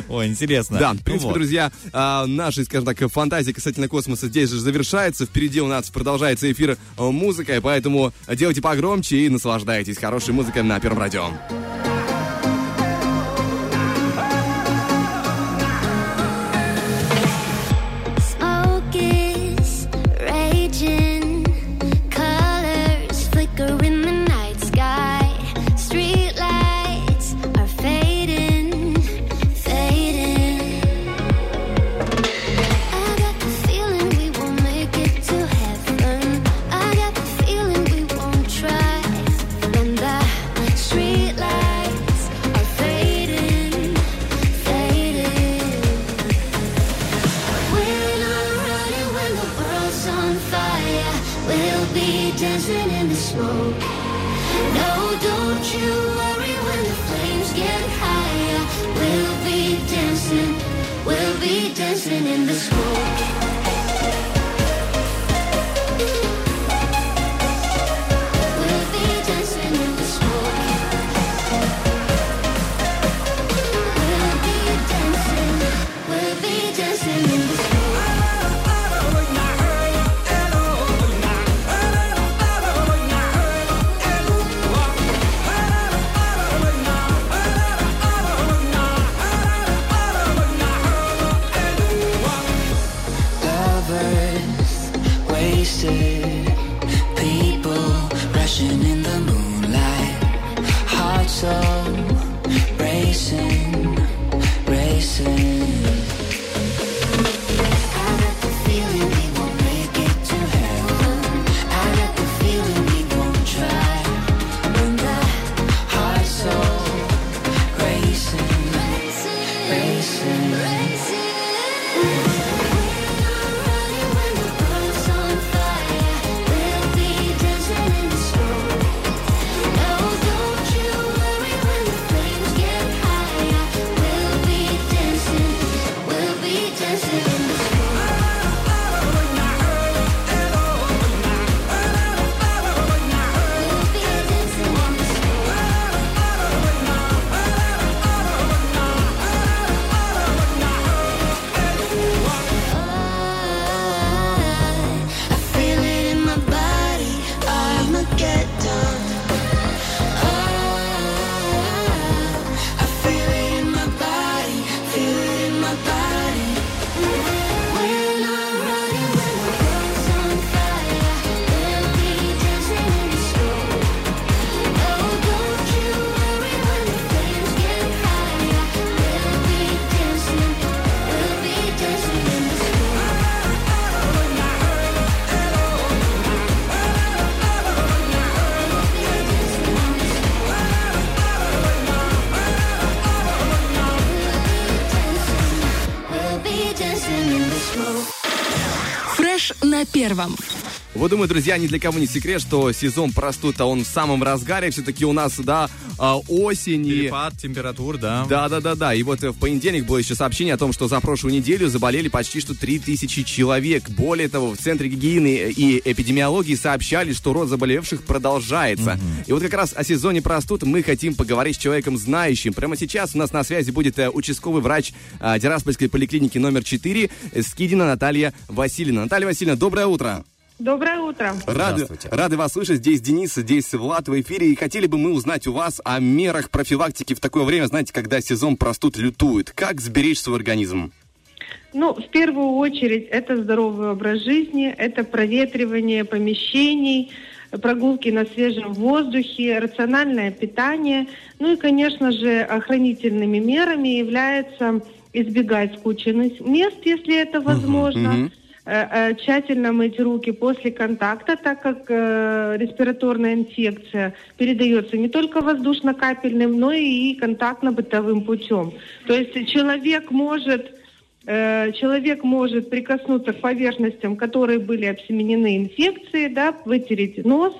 Ой, интересно. Да, в Ну принципе, вот. друзья, а, наши, скажем так, фантазии касательно космоса здесь же завершается. Впереди у нас продолжается эфир э, музыкой, поэтому делайте погромче и наслаждайтесь хорошей музыкой на Первом радио. Первом. Вот думаю, друзья, ни для кого не секрет, что сезон простуд, он в самом разгаре. Все-таки у нас, да, а, осень и... Перепад температур, да. Да, да, да, да. И вот э, в понедельник было еще сообщение о том, что за прошлую неделю заболели почти что 3000 человек. Более того, в Центре гигиены и эпидемиологии сообщали, что рост заболевших продолжается. И вот как раз о сезоне простуд мы хотим поговорить с человеком знающим. Прямо сейчас у нас на связи будет э, участковый врач э, Тираспольской поликлиники номер 4 э, Скидина Наталья Васильевна. Наталья Васильевна, доброе утро. Доброе утро. Рады, рады вас слышать. Здесь Денис, здесь Влад в эфире. И хотели бы мы узнать у вас о мерах профилактики в такое время, знаете, когда сезон простуд лютует. Как сберечь свой организм? Ну, в первую очередь, это здоровый образ жизни, это проветривание помещений, прогулки на свежем воздухе, рациональное питание. Ну и, конечно же, охранительными мерами является избегать скученных мест, если это возможно. Э, э, Тщательно мыть руки после контакта, так как э, респираторная инфекция передается не только воздушно-капельным, но и контактно-бытовым путем. То есть человек может э, человек может прикоснуться к поверхностям, которые были обсеменены инфекцией, да, вытереть нос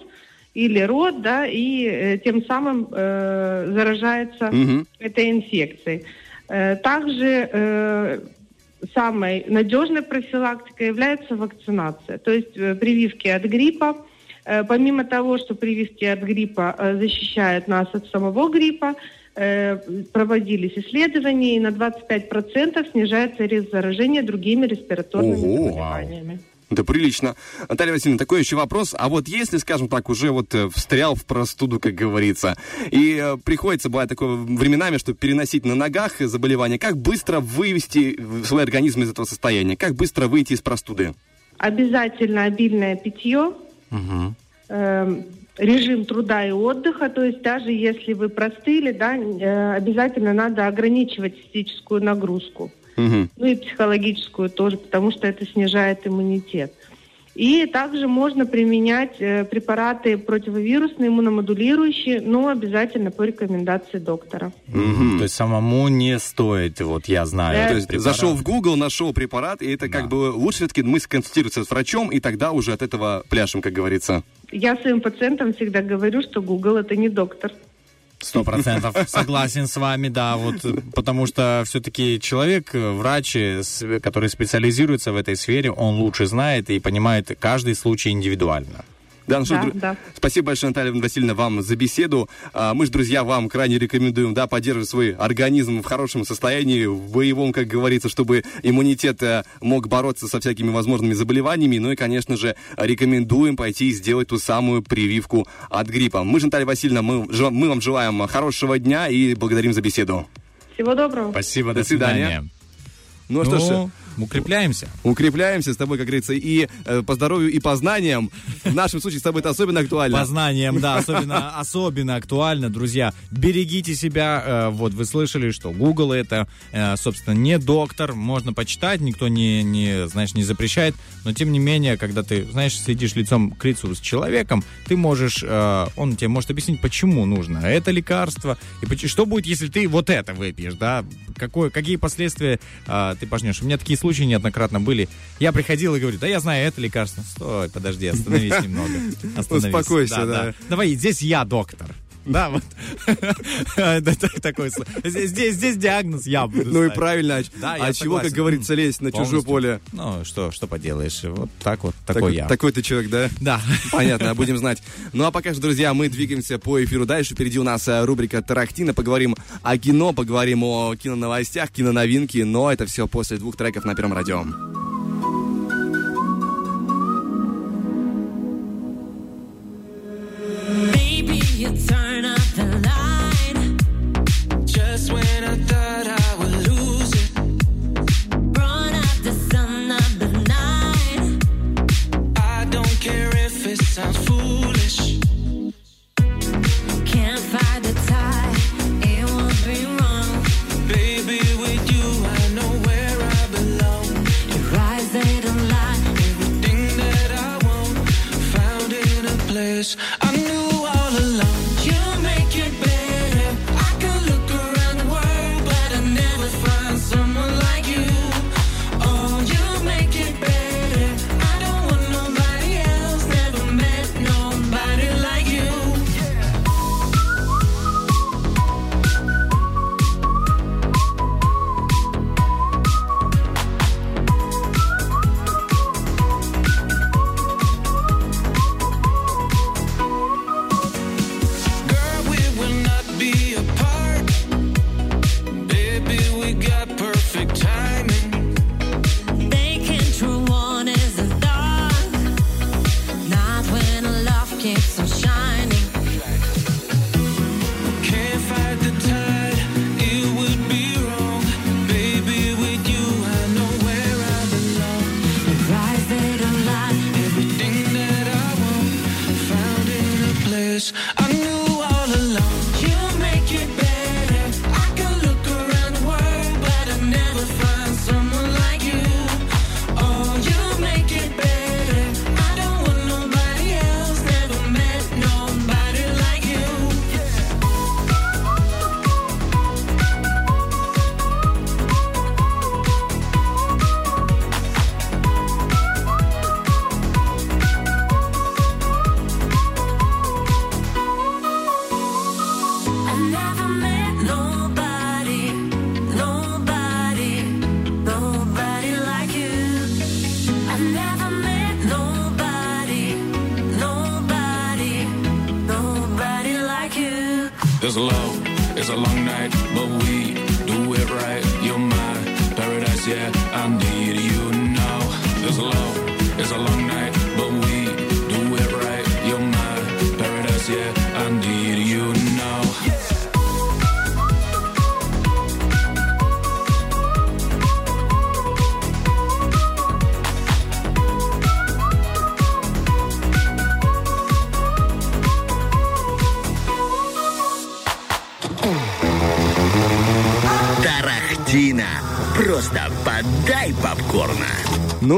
или рот, да, и э, тем самым э, заражается Мгм. этой инфекцией. Э, также э, самой надежной профилактикой является вакцинация, то есть э, прививки от гриппа. Э, Помимо того, что прививки от гриппа э, защищают нас от самого гриппа, проводились исследования, и на 25% снижается риск заражения другими респираторными Ого. заболеваниями. Да прилично. Наталья Васильевна, такой еще вопрос. А вот если, скажем так, уже вот э, встрял в простуду, как говорится, и э, приходится, бывает такое временами, что переносить на ногах заболевание, как быстро вывести в свой организм из этого состояния? Как быстро выйти из простуды? Обязательно обильное питье, эм, режим труда и отдыха, то есть даже если вы простыли, да, э, обязательно надо ограничивать физическую нагрузку. Мгм. Ну и психологическую тоже, потому что это снижает иммунитет. И также можно применять э, препараты противовирусные, иммуномодулирующие, но обязательно по рекомендации доктора. То есть самому не стоит, вот я знаю. Да. То этот есть препарат. зашел в Google, нашел препарат, и это как бы лучше все-таки мы сконсультироваться с врачом, и тогда уже от этого пляшем, как говорится. Я своим пациентам всегда говорю, что Google это не доктор. Сто процентов согласен с вами, да, вот, потому что все-таки человек, э, врач, э, который специализируется в этой сфере, он лучше знает и понимает каждый случай индивидуально. Да, ну что, Да, дру- да. Спасибо большое, Наталья Васильевна, вам за беседу. А, Мы же, друзья, вам крайне рекомендуем, да, поддерживать свой организм в хорошем состоянии, в боевом, как говорится, чтобы иммунитет э, мог бороться со всякими возможными заболеваниями. Ну и, конечно же, рекомендуем пойти и сделать ту самую прививку от гриппа. Мы же, Наталья Васильевна, мы, жел- мы вам желаем хорошего дня и благодарим за беседу. Всего доброго. Спасибо, До до, свидания. свидания. Ну, что ж, Ну, укрепляемся. укрепляемся с тобой, как говорится, и э, по здоровью, и по знаниям. В нашем случае с тобой это особенно актуально. По знаниям, да, особенно, особенно актуально, друзья. Берегите себя. э, Вот вы слышали, что Google это, э, собственно, не доктор. Можно почитать, никто не, не, знаешь, не запрещает. Но тем не менее, когда ты, знаешь, сидишь лицом к лицу с человеком, ты можешь, э, он тебе может объяснить, почему нужно это лекарство и что будет, если ты вот это выпьешь, да? Какое, какие последствия ты пожнешь? У меня такие случаи неоднократно были. Я приходил и говорю, да я знаю это лекарство. Стой, подожди, остановись немного. Остановись. Успокойся, да. Давай, здесь я доктор. Да, вот. Такой Здесь, диагноз я буду Ну и правильно, а, а чего, как говорится, лезть на чужое поле? Ну, что, что поделаешь? Вот так вот, Так- такой я. Такой ты человек, да? Да. Понятно, будем знать. Ну а пока что, друзья, мы двигаемся по эфиру дальше. Впереди у нас э, рубрика «Тарахтина». Поговорим о кино, поговорим о киноновостях, киноновинки. Но это все после двух треков на Первом радио.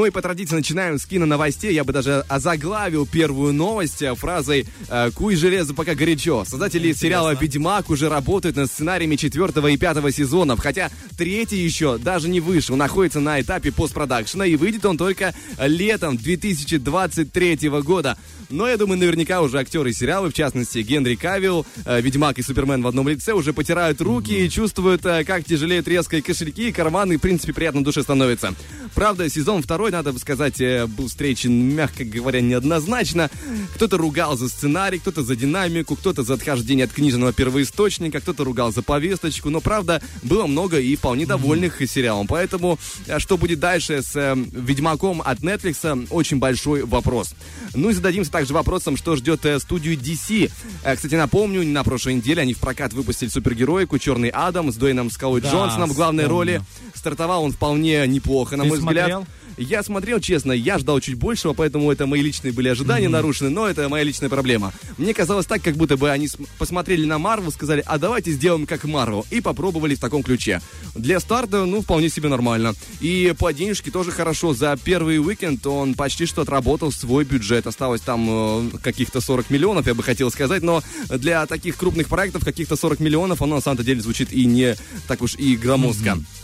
Ну и по традиции начинаем с киноновостей. Я бы даже озаглавил первую новость э, фразой э, «Куй железо, пока горячо». Создатели сериала «Ведьмак» уже работают над сценариями четвертого и пятого сезонов, хотя третий еще даже не вышел, находится на этапе постпродакшена, и выйдет он только летом 2023 года. Но я думаю, наверняка уже актеры сериала, в частности Генри Кавилл, э, Ведьмак и Супермен в одном лице, уже потирают руки и чувствуют, э, как тяжелеют резко и кошельки, и карманы, в принципе, приятно на душе становится. Правда, сезон второй, надо бы сказать, э, был встречен, мягко говоря, неоднозначно. Кто-то ругал за сценарий, кто-то за динамику, кто-то за отхождение от книжного первоисточника, кто-то ругал за повесточку. Но, правда, было много и вполне довольных сериалом. Поэтому, что будет дальше с Ведьмаком от Netflix, очень большой вопрос. Ну и зададимся также вопросом, что ждет э, студию DC. Э, кстати, напомню, на прошлой неделе они в прокат выпустили супергероику «Черный Адам» с Дуэйном Скалой Да, Джонсоном в главной вспомню. роли. Стартовал он вполне неплохо, на Ты мой взгляд. Я смотрел, честно, я ждал чуть большего, поэтому это мои личные были ожидания нарушены, но это моя личная проблема. Мне казалось так, как будто бы они см- посмотрели на Марвел, сказали, а давайте сделаем как Марвел, и попробовали в таком ключе. Для старта, ну, вполне себе нормально. И по денежке тоже хорошо. За первый уикенд он почти что отработал свой бюджет. Осталось там э, каких-то 40 миллионов, я бы хотел сказать, но для таких крупных проектов каких-то 40 миллионов, оно на самом деле звучит и не так уж и громоздко. А,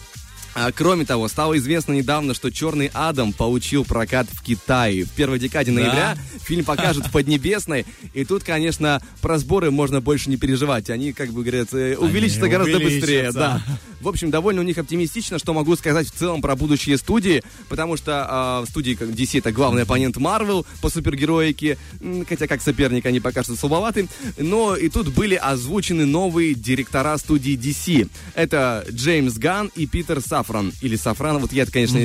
кроме того, стало известно недавно, что «Черный Адам» получил прокат в Китае. В первой декаде ноября фильм покажут в Поднебесной. И тут, конечно, про сборы можно больше не переживать. Они, как бы говорят, э, увеличатся гораздо быстрее. увеличатся. Да. В общем, довольно у них оптимистично, что могу сказать в целом про будущие студии, потому что а, в студии как DC это главный оппонент Marvel по супергероике, хотя как соперник они пока что слабоваты. Но и тут были озвучены новые директора студии DC. Это Джеймс Ганн и Питер Сафран. Или Сафран, вот я, конечно,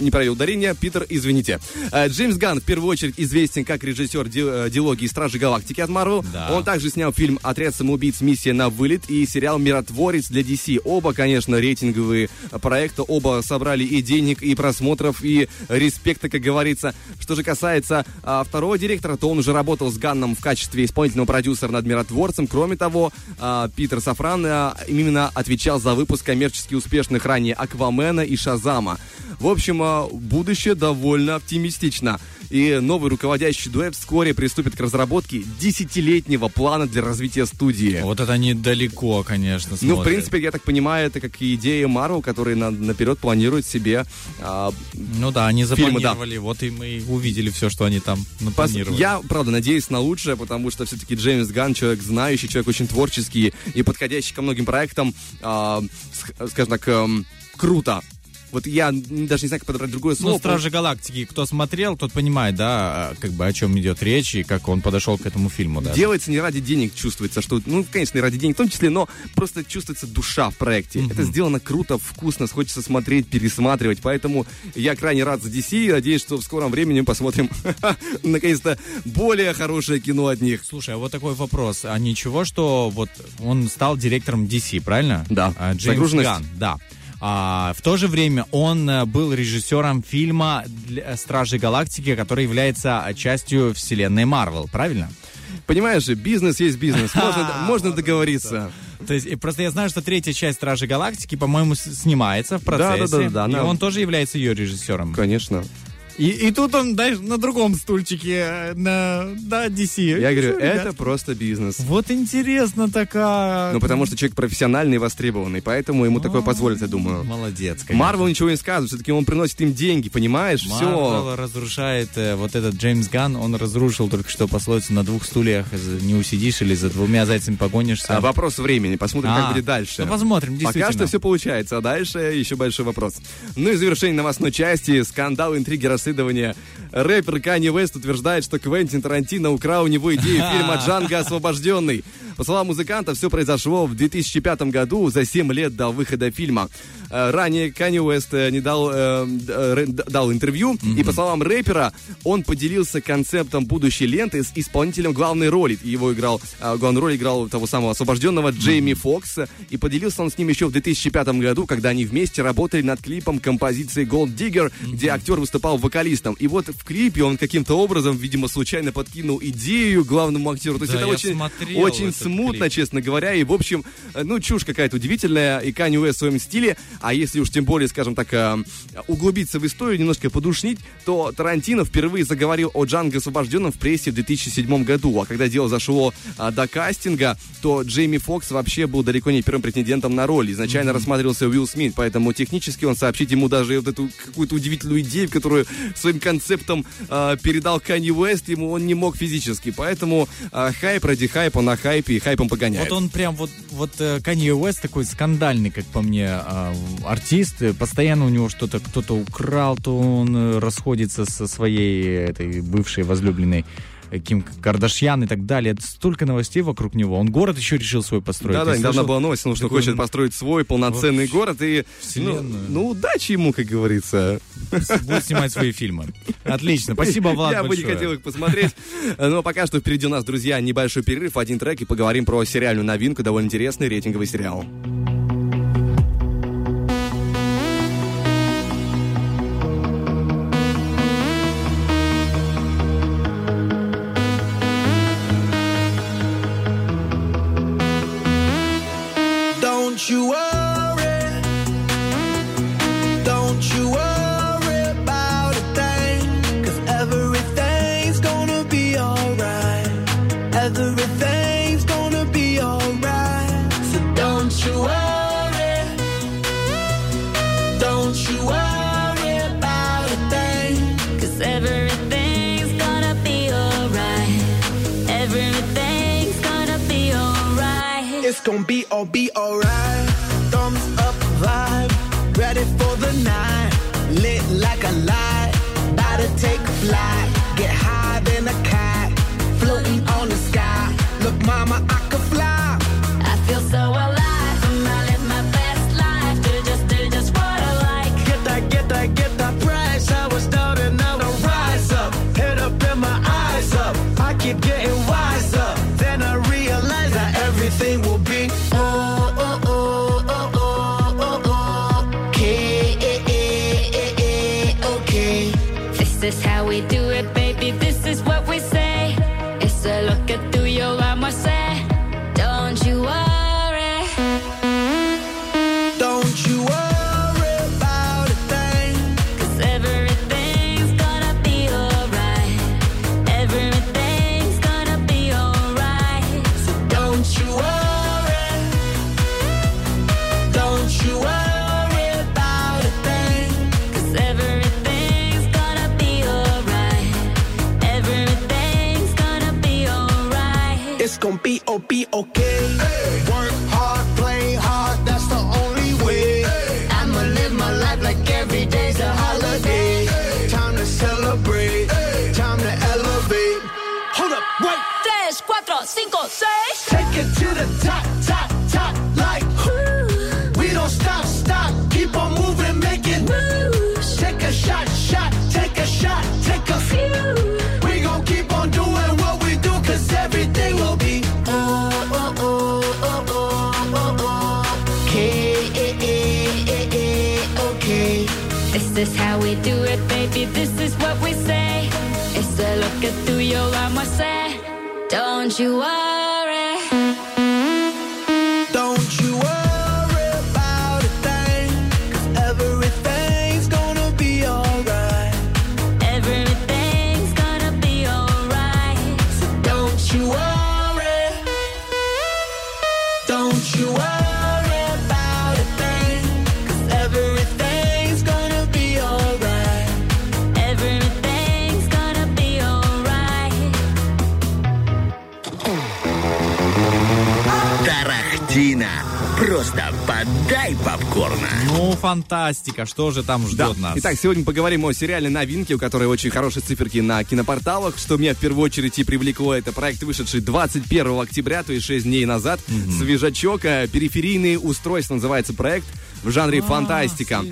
не провел ударение. Питер, извините. Э, Джеймс Ганн в первую очередь известен как режиссер ди- э, «Стражи Галактики» от Marvel. Да. Он также снял фильм «Отряд самоубийц. Миссия на вылет» и сериал «Миротворец» для DC. Оба, конечно, рейтинговые проекты. Оба собрали и денег, и просмотров, и респекта, как говорится. Что же касается а, второго директора, то он уже работал с Ганном в качестве исполнительного продюсера над «Миротворцем». Кроме того, а, Питер Сафран а, именно отвечал за выпуск коммерчески успешных ранее «Аквамена» и «Шазама». В общем, а, будущее довольно оптимистично. И новый руководящий дуэт вскоре приступит к разработке десятилетнего плана для развития студии. Вот это недалеко, конечно, Ну, в принципе, я так понимаю, это как идея Марвел, которые на- наперед планируют себе. а, Ну да, они фильмы, да. запланировали, вот и мы увидели все, что они там напланировали. Я, правда, надеюсь на лучшее, потому что все-таки Джеймс Ганн человек знающий, человек очень творческий и подходящий ко многим проектам, а, ск- скажем так, эм, круто. Вот я даже не знаю, как подобрать другое слово. Ну, Стражи Галактики, кто смотрел, тот понимает, да, как бы о чем идет речь и как он подошел к этому фильму, да. Делается не ради денег, чувствуется, что, ну, конечно, и ради денег в том числе, но просто чувствуется душа в проекте. Это сделано круто, вкусно, хочется смотреть, пересматривать, поэтому я крайне рад за DC и надеюсь, что в скором времени мы посмотрим, наконец-то, более хорошее кино от них. Слушай, а вот такой вопрос. А ничего, что вот он стал директором DC, правильно? Да. А, Джеймс Загруженность. Ганн, да. А, в то же время он э, был режиссером фильма для- «Стражи Галактики», который является э, частью вселенной Марвел, правильно? Понимаешь же, бизнес есть бизнес, можно, можно договориться. То есть, просто я знаю, что третья часть «Стражи Галактики», по-моему, снимается в процессе. Да-да-да-да, и она- он тоже является ее режиссером. Конечно. И, и тут он, знаешь, на другом стульчике, э, на, да, DC. Я говорю, Что, ребят? это просто бизнес. Вот интересно такая... Ну, потому что человек профессиональный и востребованный, поэтому ему такое позволит, я думаю. Молодец, конечно. Марвел ничего не сказывает, все-таки он приносит им деньги, понимаешь? Марвел Все. разрушает э, вот этот Джеймс Ганн, он разрушил только что пословицу на двух стульях не усидишь или за двумя зайцами погонишься. А, вопрос времени, посмотрим, А, как будет дальше. ну, посмотрим, Пока действительно. что все получается, а дальше еще большой вопрос. Ну и в завершении новостной части скандал, интриги, расследования. Рэпер Канни Вест утверждает, что Квентин Тарантино украл у него идею фильма «Джанго освобожденный». По словам музыканта, все произошло в 2005 году, за 7 лет до выхода фильма. Э, Ранее Канни Уэст не дал, э, э, дал интервью, и по словам рэпера, он поделился концептом будущей ленты с исполнителем главной роли. Его играл, э, главную роль играл того самого освобожденного Джейми Фокс, и поделился он с ним еще в 2005 году, когда они вместе работали над клипом композиции Gold Digger, где актер выступал вокалистом. И вот в клипе он каким-то образом, видимо, случайно подкинул идею главному актеру. То есть Да, это очень, смотрел очень смутно, честно говоря. И, в общем, э, ну, чушь какая-то удивительная. И Канни Уэст в своем стиле. А если уж тем более, скажем так, э, углубиться в историю, немножко подушнить, то Тарантино впервые заговорил о Джанго освобожденном в прессе в 2007 году. А когда дело зашло а, до кастинга, то Джейми Фокс вообще был далеко не первым претендентом на роль. Изначально рассматривался Уилл Смит, поэтому технически он сообщить ему даже вот эту какую-то удивительную идею, которую своим концептом а, передал Канни Уэст, ему он не мог физически. Поэтому а, хайп ради хайпа на хайпе и хайпом погоняет. Вот он прям вот, вот э, Канье Уэст такой скандальный, как по мне, а, артист. Э, Постоянно у него что-то кто-то украл, то он э, расходится со своей этой бывшей возлюбленной э, Ким Кардашьян и так далее. Столько новостей вокруг него. Он город еще решил свой построить. Да, да, Я недавно слышал была новость, ну, что такую хочет построить свой полноценный город и ну, вселенную. ну, удачи ему, как говорится. Будет снимать свои фильмы. Отлично. Спасибо, Влад, Я бы не большое. хотел их посмотреть. Но пока что впереди у нас, друзья, небольшой перерыв, один трек, и поговорим про сериальную новинку, довольно интересный рейтинговый сериал. Don't you worry. Don't you worry about a thing. Cause everything's gonna be alright. Everything's gonna be alright. So don't you worry. Don't you worry about a thing. Cause everything's It's gonna be all be alright. Thumbs up vibe, ready for the night. Lit like a light, about to take a flight. Get higher than a cat, floating on the sky. Look, mama, I could is how we do it, baby. This is what we say. It's a look at through your arm, I say. Don't you worry. Просто подай попкорна. Ну, фантастика, что же там ждет нас? Итак, сегодня поговорим о сериале «Новинки», у которой очень хорошие циферки на кинопорталах. Что меня в первую очередь и привлекло, это проект, вышедший 21 октября, то есть 6 дней назад. Свежачок, э, периферийные устройства называется проект в жанре А, фантастика.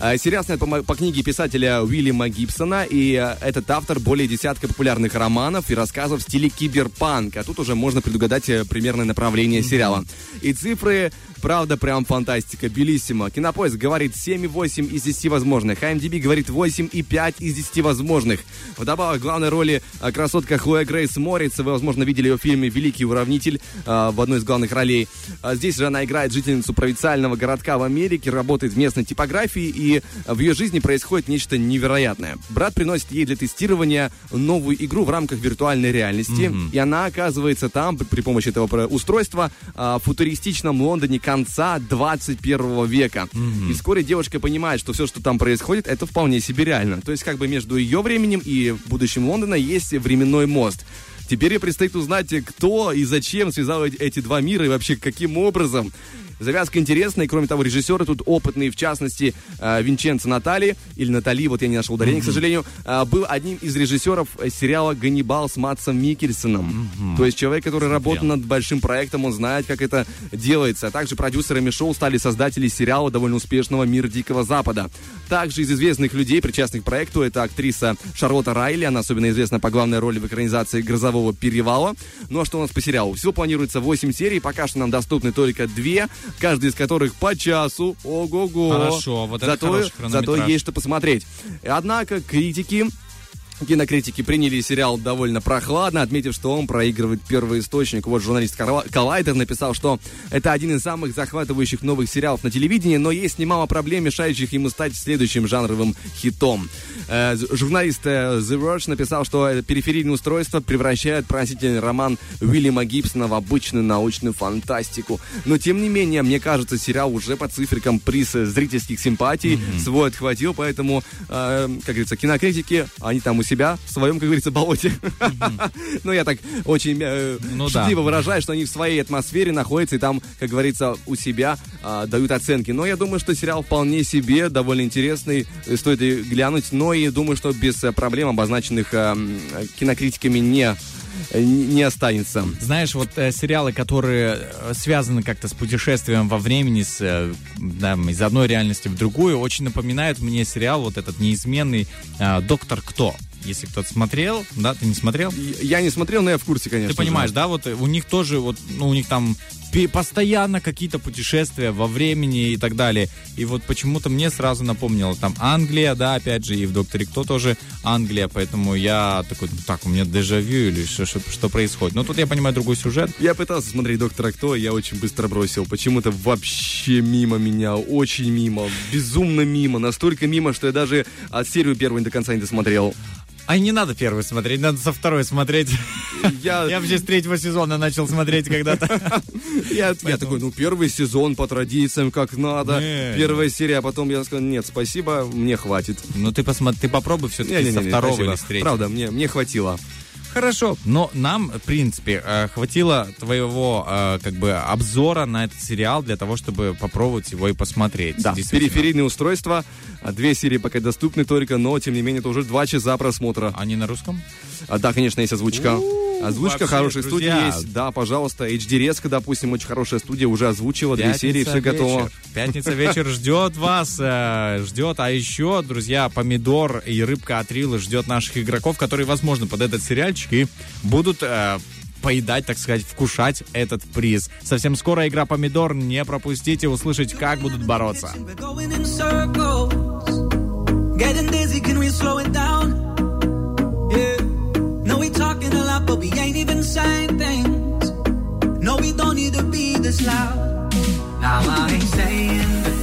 Э, Сериал снят по, по книге писателя Уильяма Гибсона, и э, этот автор более десятка популярных романов и рассказов в стиле киберпанк. А тут уже можно предугадать примерное направление сериала. И цифры, правда, прям фантастика, белиссимо. Кинопоиск говорит 7,8 из 10 возможных, IMDb говорит 8,5 из 10 возможных. Вдобавок, в главной роли э, красотка Хлоя Грейс Морец. Вы, возможно, видели ее в фильме «Великий уравнитель» э, в одной из главных ролей. А Здесь же она играет жительницу провинциального городка в Америке, работает в местной типографии, и в ее жизни происходит нечто невероятное. Брат приносит ей для тестирования новую игру в рамках виртуальной реальности, и она оказывается там при- помощи этого устройства а, в футуристичном Лондоне конца 21 века. И вскоре девушка понимает, что все, что там происходит, это вполне себе реально. То есть как бы между ее временем и будущим Лондона есть временной мост. Теперь ей предстоит узнать, кто и зачем связал эти два мира и вообще каким образом. Завязка интересная, кроме того, режиссеры тут опытные, в частности, э, Винченцо Натали, или Натали, вот я не нашел ударения, mm-hmm. к сожалению, э, был одним из режиссеров э, сериала «Ганнибал» с Матсом Микельсоном. Mm-hmm. То есть человек, который Смотрел. работал над большим проектом, он знает, как это делается. А также продюсерами шоу стали создатели сериала довольно успешного «Мир Дикого Запада». Также из известных людей, причастных к проекту, это актриса Шарлотта Райли, она особенно известна по главной роли в экранизации «Грозового перевала». Ну а что у нас по сериалу? Всего планируется 8 серий, пока что нам доступны только 2 каждый из которых по часу. Ого-го. Хорошо, вот это зато, хороший хронометраж. Зато есть что посмотреть. Однако критики Кинокритики приняли сериал довольно прохладно, отметив, что он проигрывает первый источник. Вот журналист Коллайдер написал, что это один из самых захватывающих новых сериалов на телевидении, но есть немало проблем, мешающих ему стать следующим жанровым хитом. Э, журналист э, The Verge написал, что это периферийное устройство превращает пронзительный роман Уильяма Гибсона в обычную научную фантастику. Но, тем не менее, мне кажется, сериал уже по циферкам приз зрительских симпатий свой отхватил, поэтому, э, как говорится, кинокритики, они там у себя в своем, как говорится, болоте. Ну, я так очень э, Ну выражаю, что они в своей атмосфере находятся и там, как говорится, у себя а, дают оценки. Но я думаю, что сериал вполне себе довольно интересный, э, стоит и глянуть, но и думаю, что без э, проблем, обозначенных э, м, кинокритиками, не, не останется. Знаешь, вот э, сериалы, которые э, связаны как-то с путешествием во времени, с, э, да, из одной реальности в другую, очень напоминают мне сериал вот этот неизменный э, «Доктор Кто». Если кто-то смотрел, да, ты не смотрел? Я не смотрел, но я в курсе, конечно. Ты понимаешь, же. да, вот э, у них тоже, вот, ну, у них там постоянно какие-то путешествия во времени и так далее. И вот почему-то мне сразу напомнило, там Англия, да, опять же, и в «Докторе Кто» тоже Англия, поэтому я такой, «Ну, так, у меня дежавю или что, что, что происходит. Но тут я понимаю другой сюжет. Я пытался смотреть «Доктора Кто», я очень быстро бросил. Почему-то вообще мимо меня, очень мимо, безумно мимо. Настолько мимо, что я даже от серию первую до конца не досмотрел. А не надо первый смотреть, надо со второй смотреть. Я, Я вообще с третьего сезона начал смотреть когда-то. я, я такой, ну, первый сезон по традициям, как надо. Не. Первая серия, а потом я сказал, нет, спасибо, мне хватит. Ну ты посмотри, ты попробуй все-таки со второго или с третьего. Правда, мне, мне хватило. Хорошо. Но нам, в принципе, э, хватило твоего э, как бы обзора на этот сериал для того, чтобы попробовать его и посмотреть. Да, периферийные устройства. А Две серии пока доступны только, но, тем не менее, это уже два часа просмотра. Они на русском? А, да, конечно, есть озвучка. Озвучка вообще, хорошая друзья. студия есть. Да, пожалуйста. HD Резко, допустим, очень хорошая студия, уже озвучила две серии, все вечер. готово. Пятница вечер ждет вас, э, ждет. А еще, друзья, помидор и рыбка от Рилы ждет наших игроков, которые, возможно, под этот сериальчик и будут э, поедать, так сказать, вкушать этот приз. Совсем скоро игра помидор. Не пропустите услышать, как будут бороться. Getting dizzy. Can we slow it down? Yeah. We talking a lot, but we ain't even saying things. No, we don't need to be this loud. Now I ain't saying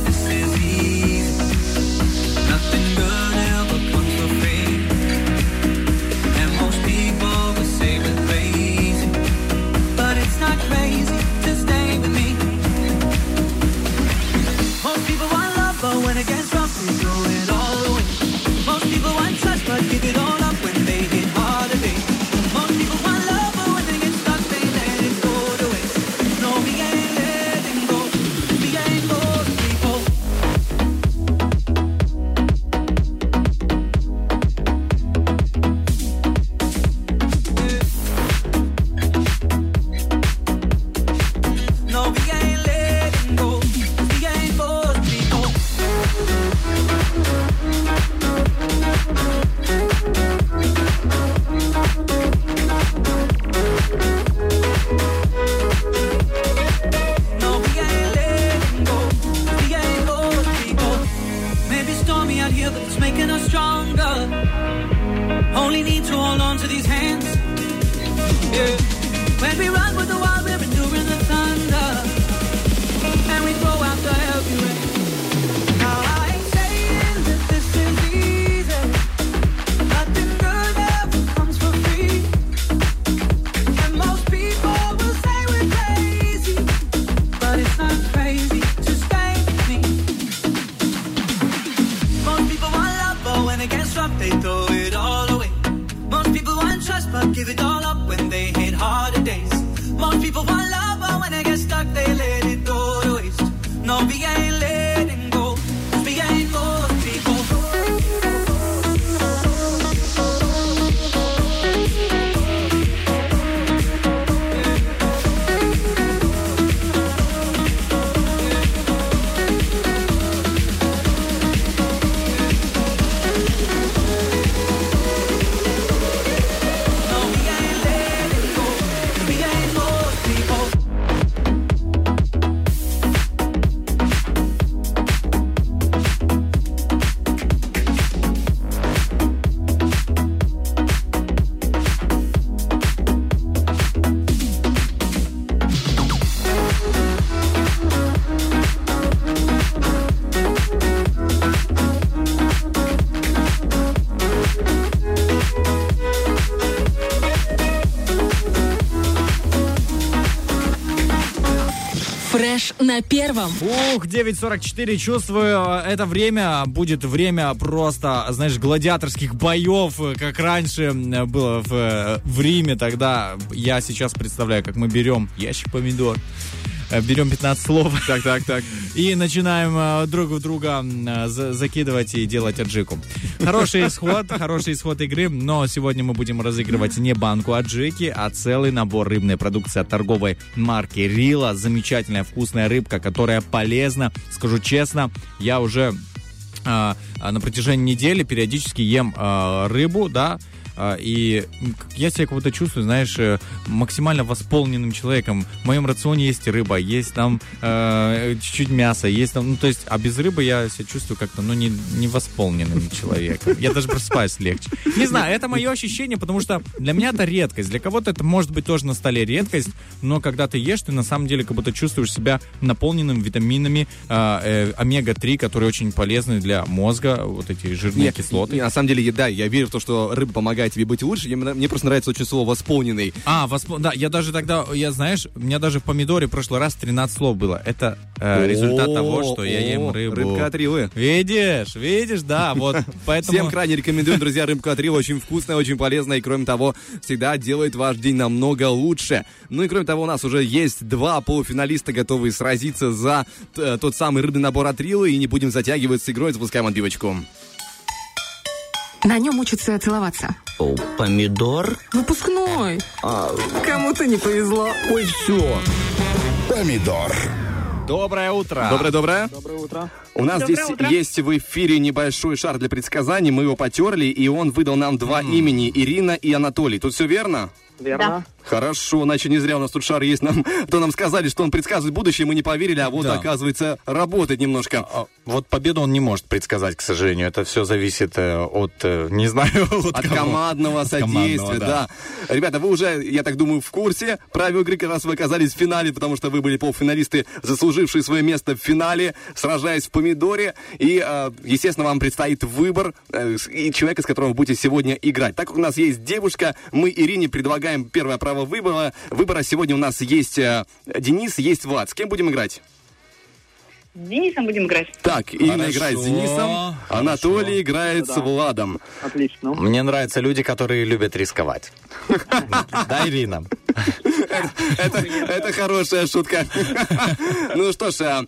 Фреш на первом. Ух, 9.44, чувствую, это время будет время просто, знаешь, гладиаторских боев, как раньше э, было в, э, в Риме тогда. Я сейчас представляю, как мы берем ящик помидор, берем 15 слов. Так, так, так. И начинаем э, друг в друга э, за- закидывать и делать аджику. Хороший исход, хороший исход игры, но сегодня мы будем разыгрывать не банку аджики, а целый набор рыбной продукции от торговой марки Рила. Замечательная вкусная рыбка, которая полезна. Скажу честно, я уже а, а, на протяжении недели периодически ем а, рыбу, да, и м, к- я себя как будто чувствую, знаешь, э, максимально восполненным человеком. В моем рационе есть рыба, есть там э, чуть-чуть мяса, есть там, ну, то есть, а без рыбы я себя чувствую как-то, ну, не, не восполненным человеком. Я даже просыпаюсь легче. Не знаю, это мое ощущение, потому что для меня это редкость. Для кого-то это может быть тоже на столе редкость, но когда ты ешь, ты на самом деле как будто чувствуешь себя наполненным витаминами э, э, омега-3, которые очень полезны для мозга, вот эти жирные Нет, кислоты. и- и на самом деле, я- да, я верю в то, что рыба помогает тебе быть лучше. Я- Мне просто нравится очень слово «восполненный». А, воспо- да, я даже тогда, я знаешь, у меня даже в помидоре в прошлый раз 13 слов было. Это э, результат того, что я ем рыбу. Рыбка от Рилы. Видишь, видишь, да, вот поэтому... Всем крайне рекомендуем, друзья, рыбку от Рила. Очень вкусная, очень полезная. И, кроме того, всегда делает ваш день намного лучше. Ну и, кроме того, у нас уже есть два полуфиналиста, готовые сразиться за т- тот самый рыбный набор от Рилы. И не будем затягивать с игрой. Запускаем отбивочку. На нем учатся целоваться. Помидор? Выпускной. Кому-то не повезло. Ой, все. Помидор. Доброе утро. Доброе-доброе. Доброе утро. У нас Доброе здесь утро. есть в эфире небольшой шар для предсказаний. Мы его потерли, и он выдал нам два имени. Ирина и Анатолий. Тут все верно? Верно. Хорошо, значит, не зря у нас тут шар есть. Нам, то нам сказали, что он предсказывает будущее, мы не поверили, а вот, Да. оказывается, работает немножко. А, Вот победу он не может предсказать, к сожалению. Это все зависит э, от, э, не знаю, от, От кого. командного От содействия, командного, да. Ребята, вы уже, я так думаю, в курсе правил игры, как раз вы оказались в финале, потому что вы были полуфиналисты, заслужившие свое место в финале, сражаясь в помидоре. И, э, естественно, вам предстоит выбор и человека, с которым вы будете сегодня играть. Так как у нас есть девушка, мы Ирине предлагаем первое право выбора. Выбора сегодня у нас есть э, Денис, есть Влад. С кем будем играть? Денисом будем играть. Так, Ирина Хорошо, играет с Денисом, Анатолий играет с Владом. Отлично. Мне нравятся люди, которые любят рисковать. Да, Ирина? Это, хорошая шутка. Ну что ж, а,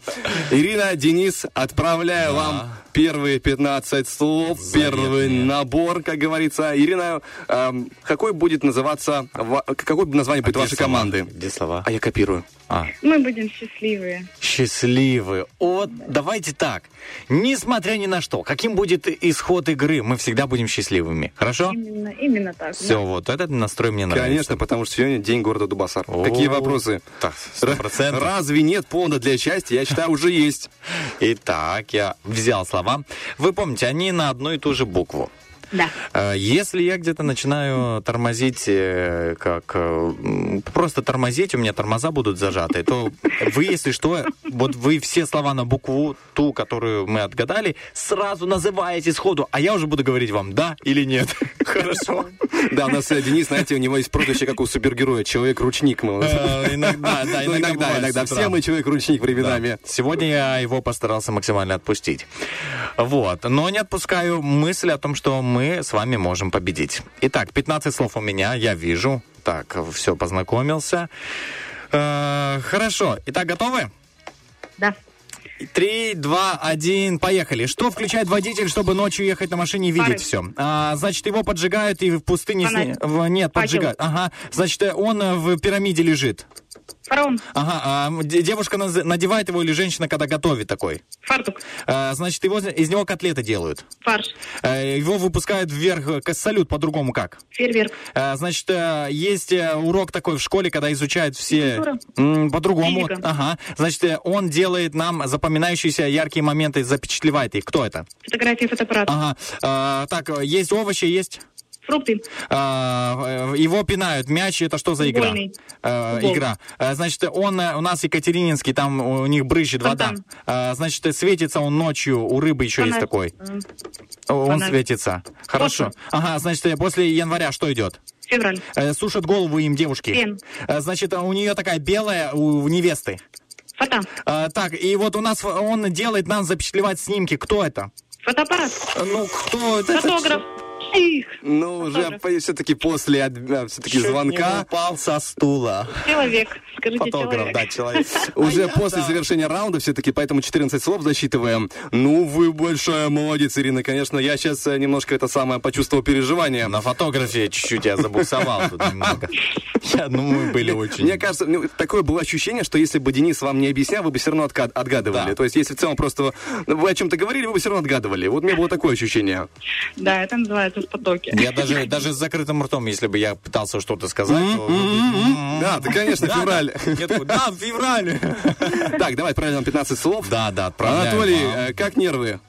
Ирина, Денис, отправляю вам первые 15 слов, первый набор, как говорится. Ирина, ам, какой будет называться, ва- какое название будет где вашей команды? Где слова? А я копирую. А, Мы будем счастливые. счастливы. Вот давайте так. Несмотря ни на что, каким будет исход игры, мы всегда будем счастливыми. Хорошо? Именно, именно так. Все, вот этот настрой мне нравится. Конечно, потому что сегодня день города Дубасар. Какие О, вопросы? Так, сто процентов. Разве нет повода для счастья? Я считаю, уже есть. Итак, я взял слова. Вы помните, они на одну и ту же букву. Да. Э, Если я где-то начинаю тормозить, э, как э, просто тормозить, у меня тормоза будут зажаты, то вы, если что, вот вы все слова на букву ту, которую мы отгадали, сразу называете сходу, а я уже буду говорить вам да или нет. Хорошо. Да, у нас Денис, знаете, у него есть прозвище, как у супергероя, человек-ручник. Иногда, да, иногда иногда. Все мы человек-ручник временами. Сегодня я его постарался максимально отпустить. Вот. Но не отпускаю мысль о том, что мы с вами можем победить. Итак, 15 слов у меня, я вижу. Так, все, познакомился. Э, Хорошо. Итак, готовы? Да. Три, два, один, поехали. Что включает водитель, чтобы ночью ехать на машине и видеть все? значит, его поджигают и в пустыне... в- Нет, поджигают. Ага. Значит, э, он э, в пирамиде лежит. Фараон. Ага, а девушка надевает его или женщина, когда готовит такой? Фартук. А, значит, его, из него котлеты делают. Фарш. А, его выпускают вверх, э, салют по-другому как? Фейерверк. А, значит, э, есть э, урок такой в школе, когда изучают все... По-другому. Ага. Значит, он делает нам запоминающиеся яркие моменты, запечатлевает их. Кто это? Фотографии, фотоаппарат. Ага. А, так, есть овощи, есть... Фрукты. А, э, его пинают. Мяч это что за игра? Футбольный. Э, Футбол. игра. Э, Значит, он у нас Екатерининский, там у них брызжет вода. Значит, светится он ночью. У рыбы еще есть Фонарь. такой. М, Он Фонарь. светится. Хорошо. Космос. Ага, значит, после января что идет? Февраль. Сушат голову им девушки. Фен. Значит, у нее такая белая у невесты. Фото. Э, Так, и вот у нас он делает нам запечатлевать снимки. Кто это? Фотоаппарат. Ну, кто это? Фотограф. Их. Ну, уже все-таки после все-таки звонка, упал со стула. Человек. Скажите, Фотограф, человек. да, человек. уже после завершения раунда все-таки, поэтому 14 слов засчитываем. Ну, вы большая молодец, Ирина. Конечно, я сейчас немножко это самое почувствовал переживание. На фотографии чуть-чуть я забуксовал тут немного. Я, ну, мы были очень... Мне кажется, ну, такое было ощущение, что если бы Денис вам не объяснял, вы бы все равно отгадывали. То есть, если в целом просто вы о чем-то говорили, вы бы все равно отгадывали. Вот у меня было такое ощущение. Да, это называется потоке. Я даже, даже с закрытым ртом, если бы я пытался что-то сказать, то... Да, ты, конечно, Да, февраль. да. В феврале. Так, давай нам 15 слов. Да, да, отправляем Анатолий, э, как нервы?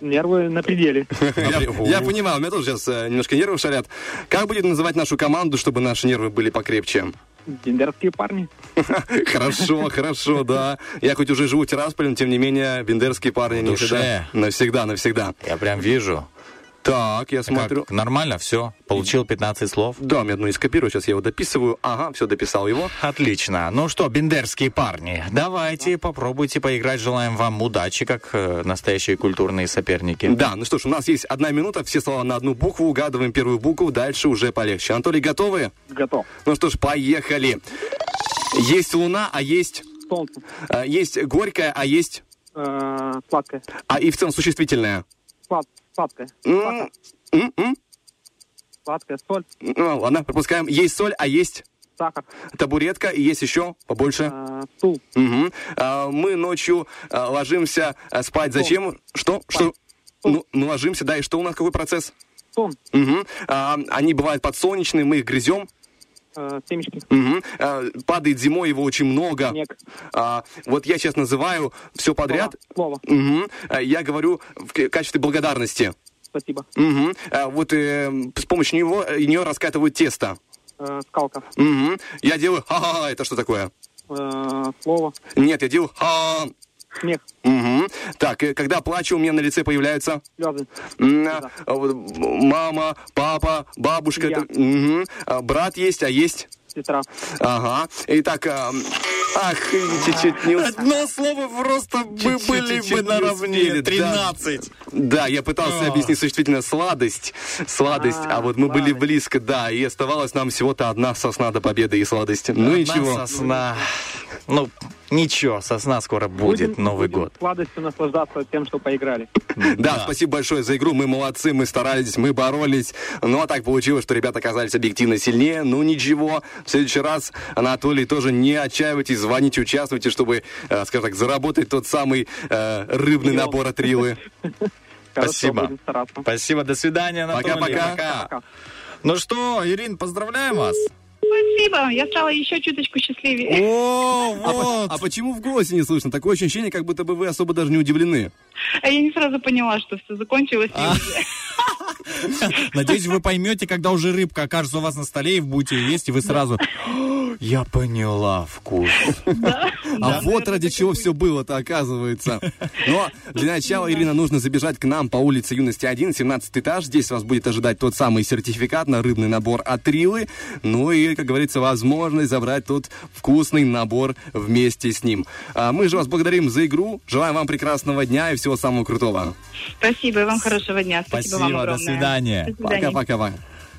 Нервы на пределе. Я, понимаю, у меня тоже сейчас э, немножко нервы шалят. Как будет называть нашу команду, чтобы наши нервы были покрепче? Бендерские парни. Хорошо, хорошо, да. Я хоть уже живу в Тирасполе, но тем не менее, бендерские парни не душе. всегда. Навсегда, навсегда. Я прям вижу. Так, я смотрю. Как, нормально, все. Получил 15 слов. Да, мне одну из скопирую, сейчас я его дописываю. Ага, все, дописал его. Отлично. Ну что, бендерские парни, давайте попробуйте поиграть. Желаем вам удачи, как э, настоящие культурные соперники. Да, ну что ж, у нас есть одна минута, все слова на одну букву, угадываем первую букву, дальше уже полегче. Анатолий, готовы? Готов. Ну что ж, поехали. Есть луна, а есть... Солнце. есть горькая, а есть... Э, сладкое. А и в целом существительное. Слад, м. Сладкое. Соль. Ну, ладно, пропускаем. Есть соль, а есть Сахар. табуретка, и есть еще побольше. Э, стул. Мгм. А, мы ночью а, ложимся а, спать. Зачем? Что? Что? Ну, мы ложимся, да, и что у нас, какой процесс? Сон. Мгм. А, они бывают подсолнечные, мы их грызем. Э, семечки. А, падает зимой, его очень много. Снег. А, вот я сейчас называю все подряд. Слово. Мгм. А, я говорю в качестве благодарности. Спасибо. Мгм. А, вот э, с помощью него, э, нее раскатывают тесто. Э, скалка. Мгм. Я делаю ха-ха-ха, это что такое? Э, слово. Нет, я делаю ха Смех. Мгм. Так, э, когда плачу, у меня на лице появляются Слезы. а, а, мама, папа, бабушка. Я. А, брат есть, а есть. Сестра. Ага. Итак, а, ах, чуть-чуть не успели. Одно слово просто мы Чуть-чуть, были бы чуть-чуть не наравне. успели, да. 13. Да, я пытался А. объяснить существительно сладость. Сладость, а, А, вот мы были сладость. близко, да, и оставалось нам всего-то одна сосна до победы и сладости. Ну Одна ничего. сосна. Ну, ничего, сосна скоро будет, Будем- Новый будем год. Сладостью наслаждаться тем, что поиграли. Да, спасибо большое за игру. Мы молодцы, мы старались, мы боролись. Ну, а так получилось, что ребята оказались объективно сильнее. Ну, ничего. В следующий раз, Анатолий, тоже не отчаивайтесь, звоните, участвуйте, чтобы, э, скажем так, заработать тот самый э, рыбный набор от Рилы. Спасибо. Спасибо, до свидания, Анатолий. Пока-пока. Пока. Ну что, Ирин, поздравляем вас. Спасибо, я стала еще чуточку счастливее. О, А, вот. а почему в голосе не слышно? Такое ощущение, как будто бы вы особо даже не удивлены. А я не сразу поняла, что все закончилось. А. Надеюсь, вы поймете, когда уже рыбка окажется у вас на столе, и вы будете есть, и вы сразу... Я поняла вкус. А вот ради чего все было-то, оказывается. Но для начала, Ирина, нужно забежать к нам по улице Юности 1, 17 этаж. Здесь вас будет ожидать тот самый сертификат на рыбный набор от Рилы. Ну и, как говорится, возможность забрать тот вкусный набор вместе с ним. А мы же вас благодарим за игру. Желаем вам прекрасного дня и всего самого крутого. Спасибо, и вам хорошего дня. Спасибо, вам Спасибо, до огромное. свидания. До свидания. Пока-пока.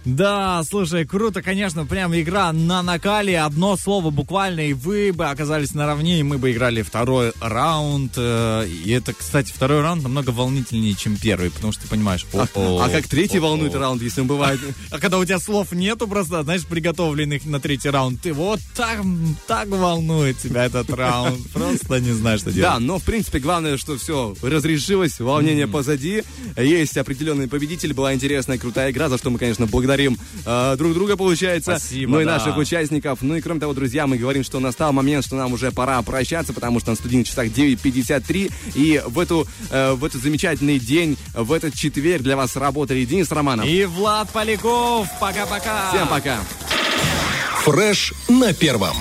Да, слушай, круто, конечно, прям игра на накале, одно слово буквально, и вы бы оказались наравне, и мы бы играли второй раунд. э, И это, кстати, второй раунд намного волнительнее, чем первый, потому что ты понимаешь, о-о, А как третий о-о. волнует раунд, если он бывает? А когда у тебя слов нету просто, знаешь, приготовленных на третий раунд, ты вот так, так волнует тебя этот раунд. Просто не знаешь, что делать. Да, но в принципе главное, что все разрешилось, волнение позади, есть определенный победитель, была интересная, крутая игра, за что мы, конечно, благодарим э, друг друга, получается, Спасибо, ну и да. наших участников. Ну и кроме того, друзья, мы говорим, что настал момент, что нам уже пора прощаться, потому что на студийных часах 9.53, и в, эту, э, в этот замечательный день, в этот четверг для вас работали Денис Романов. И Влад Поляков. Пока-пока. Всем пока. Фреш на первом.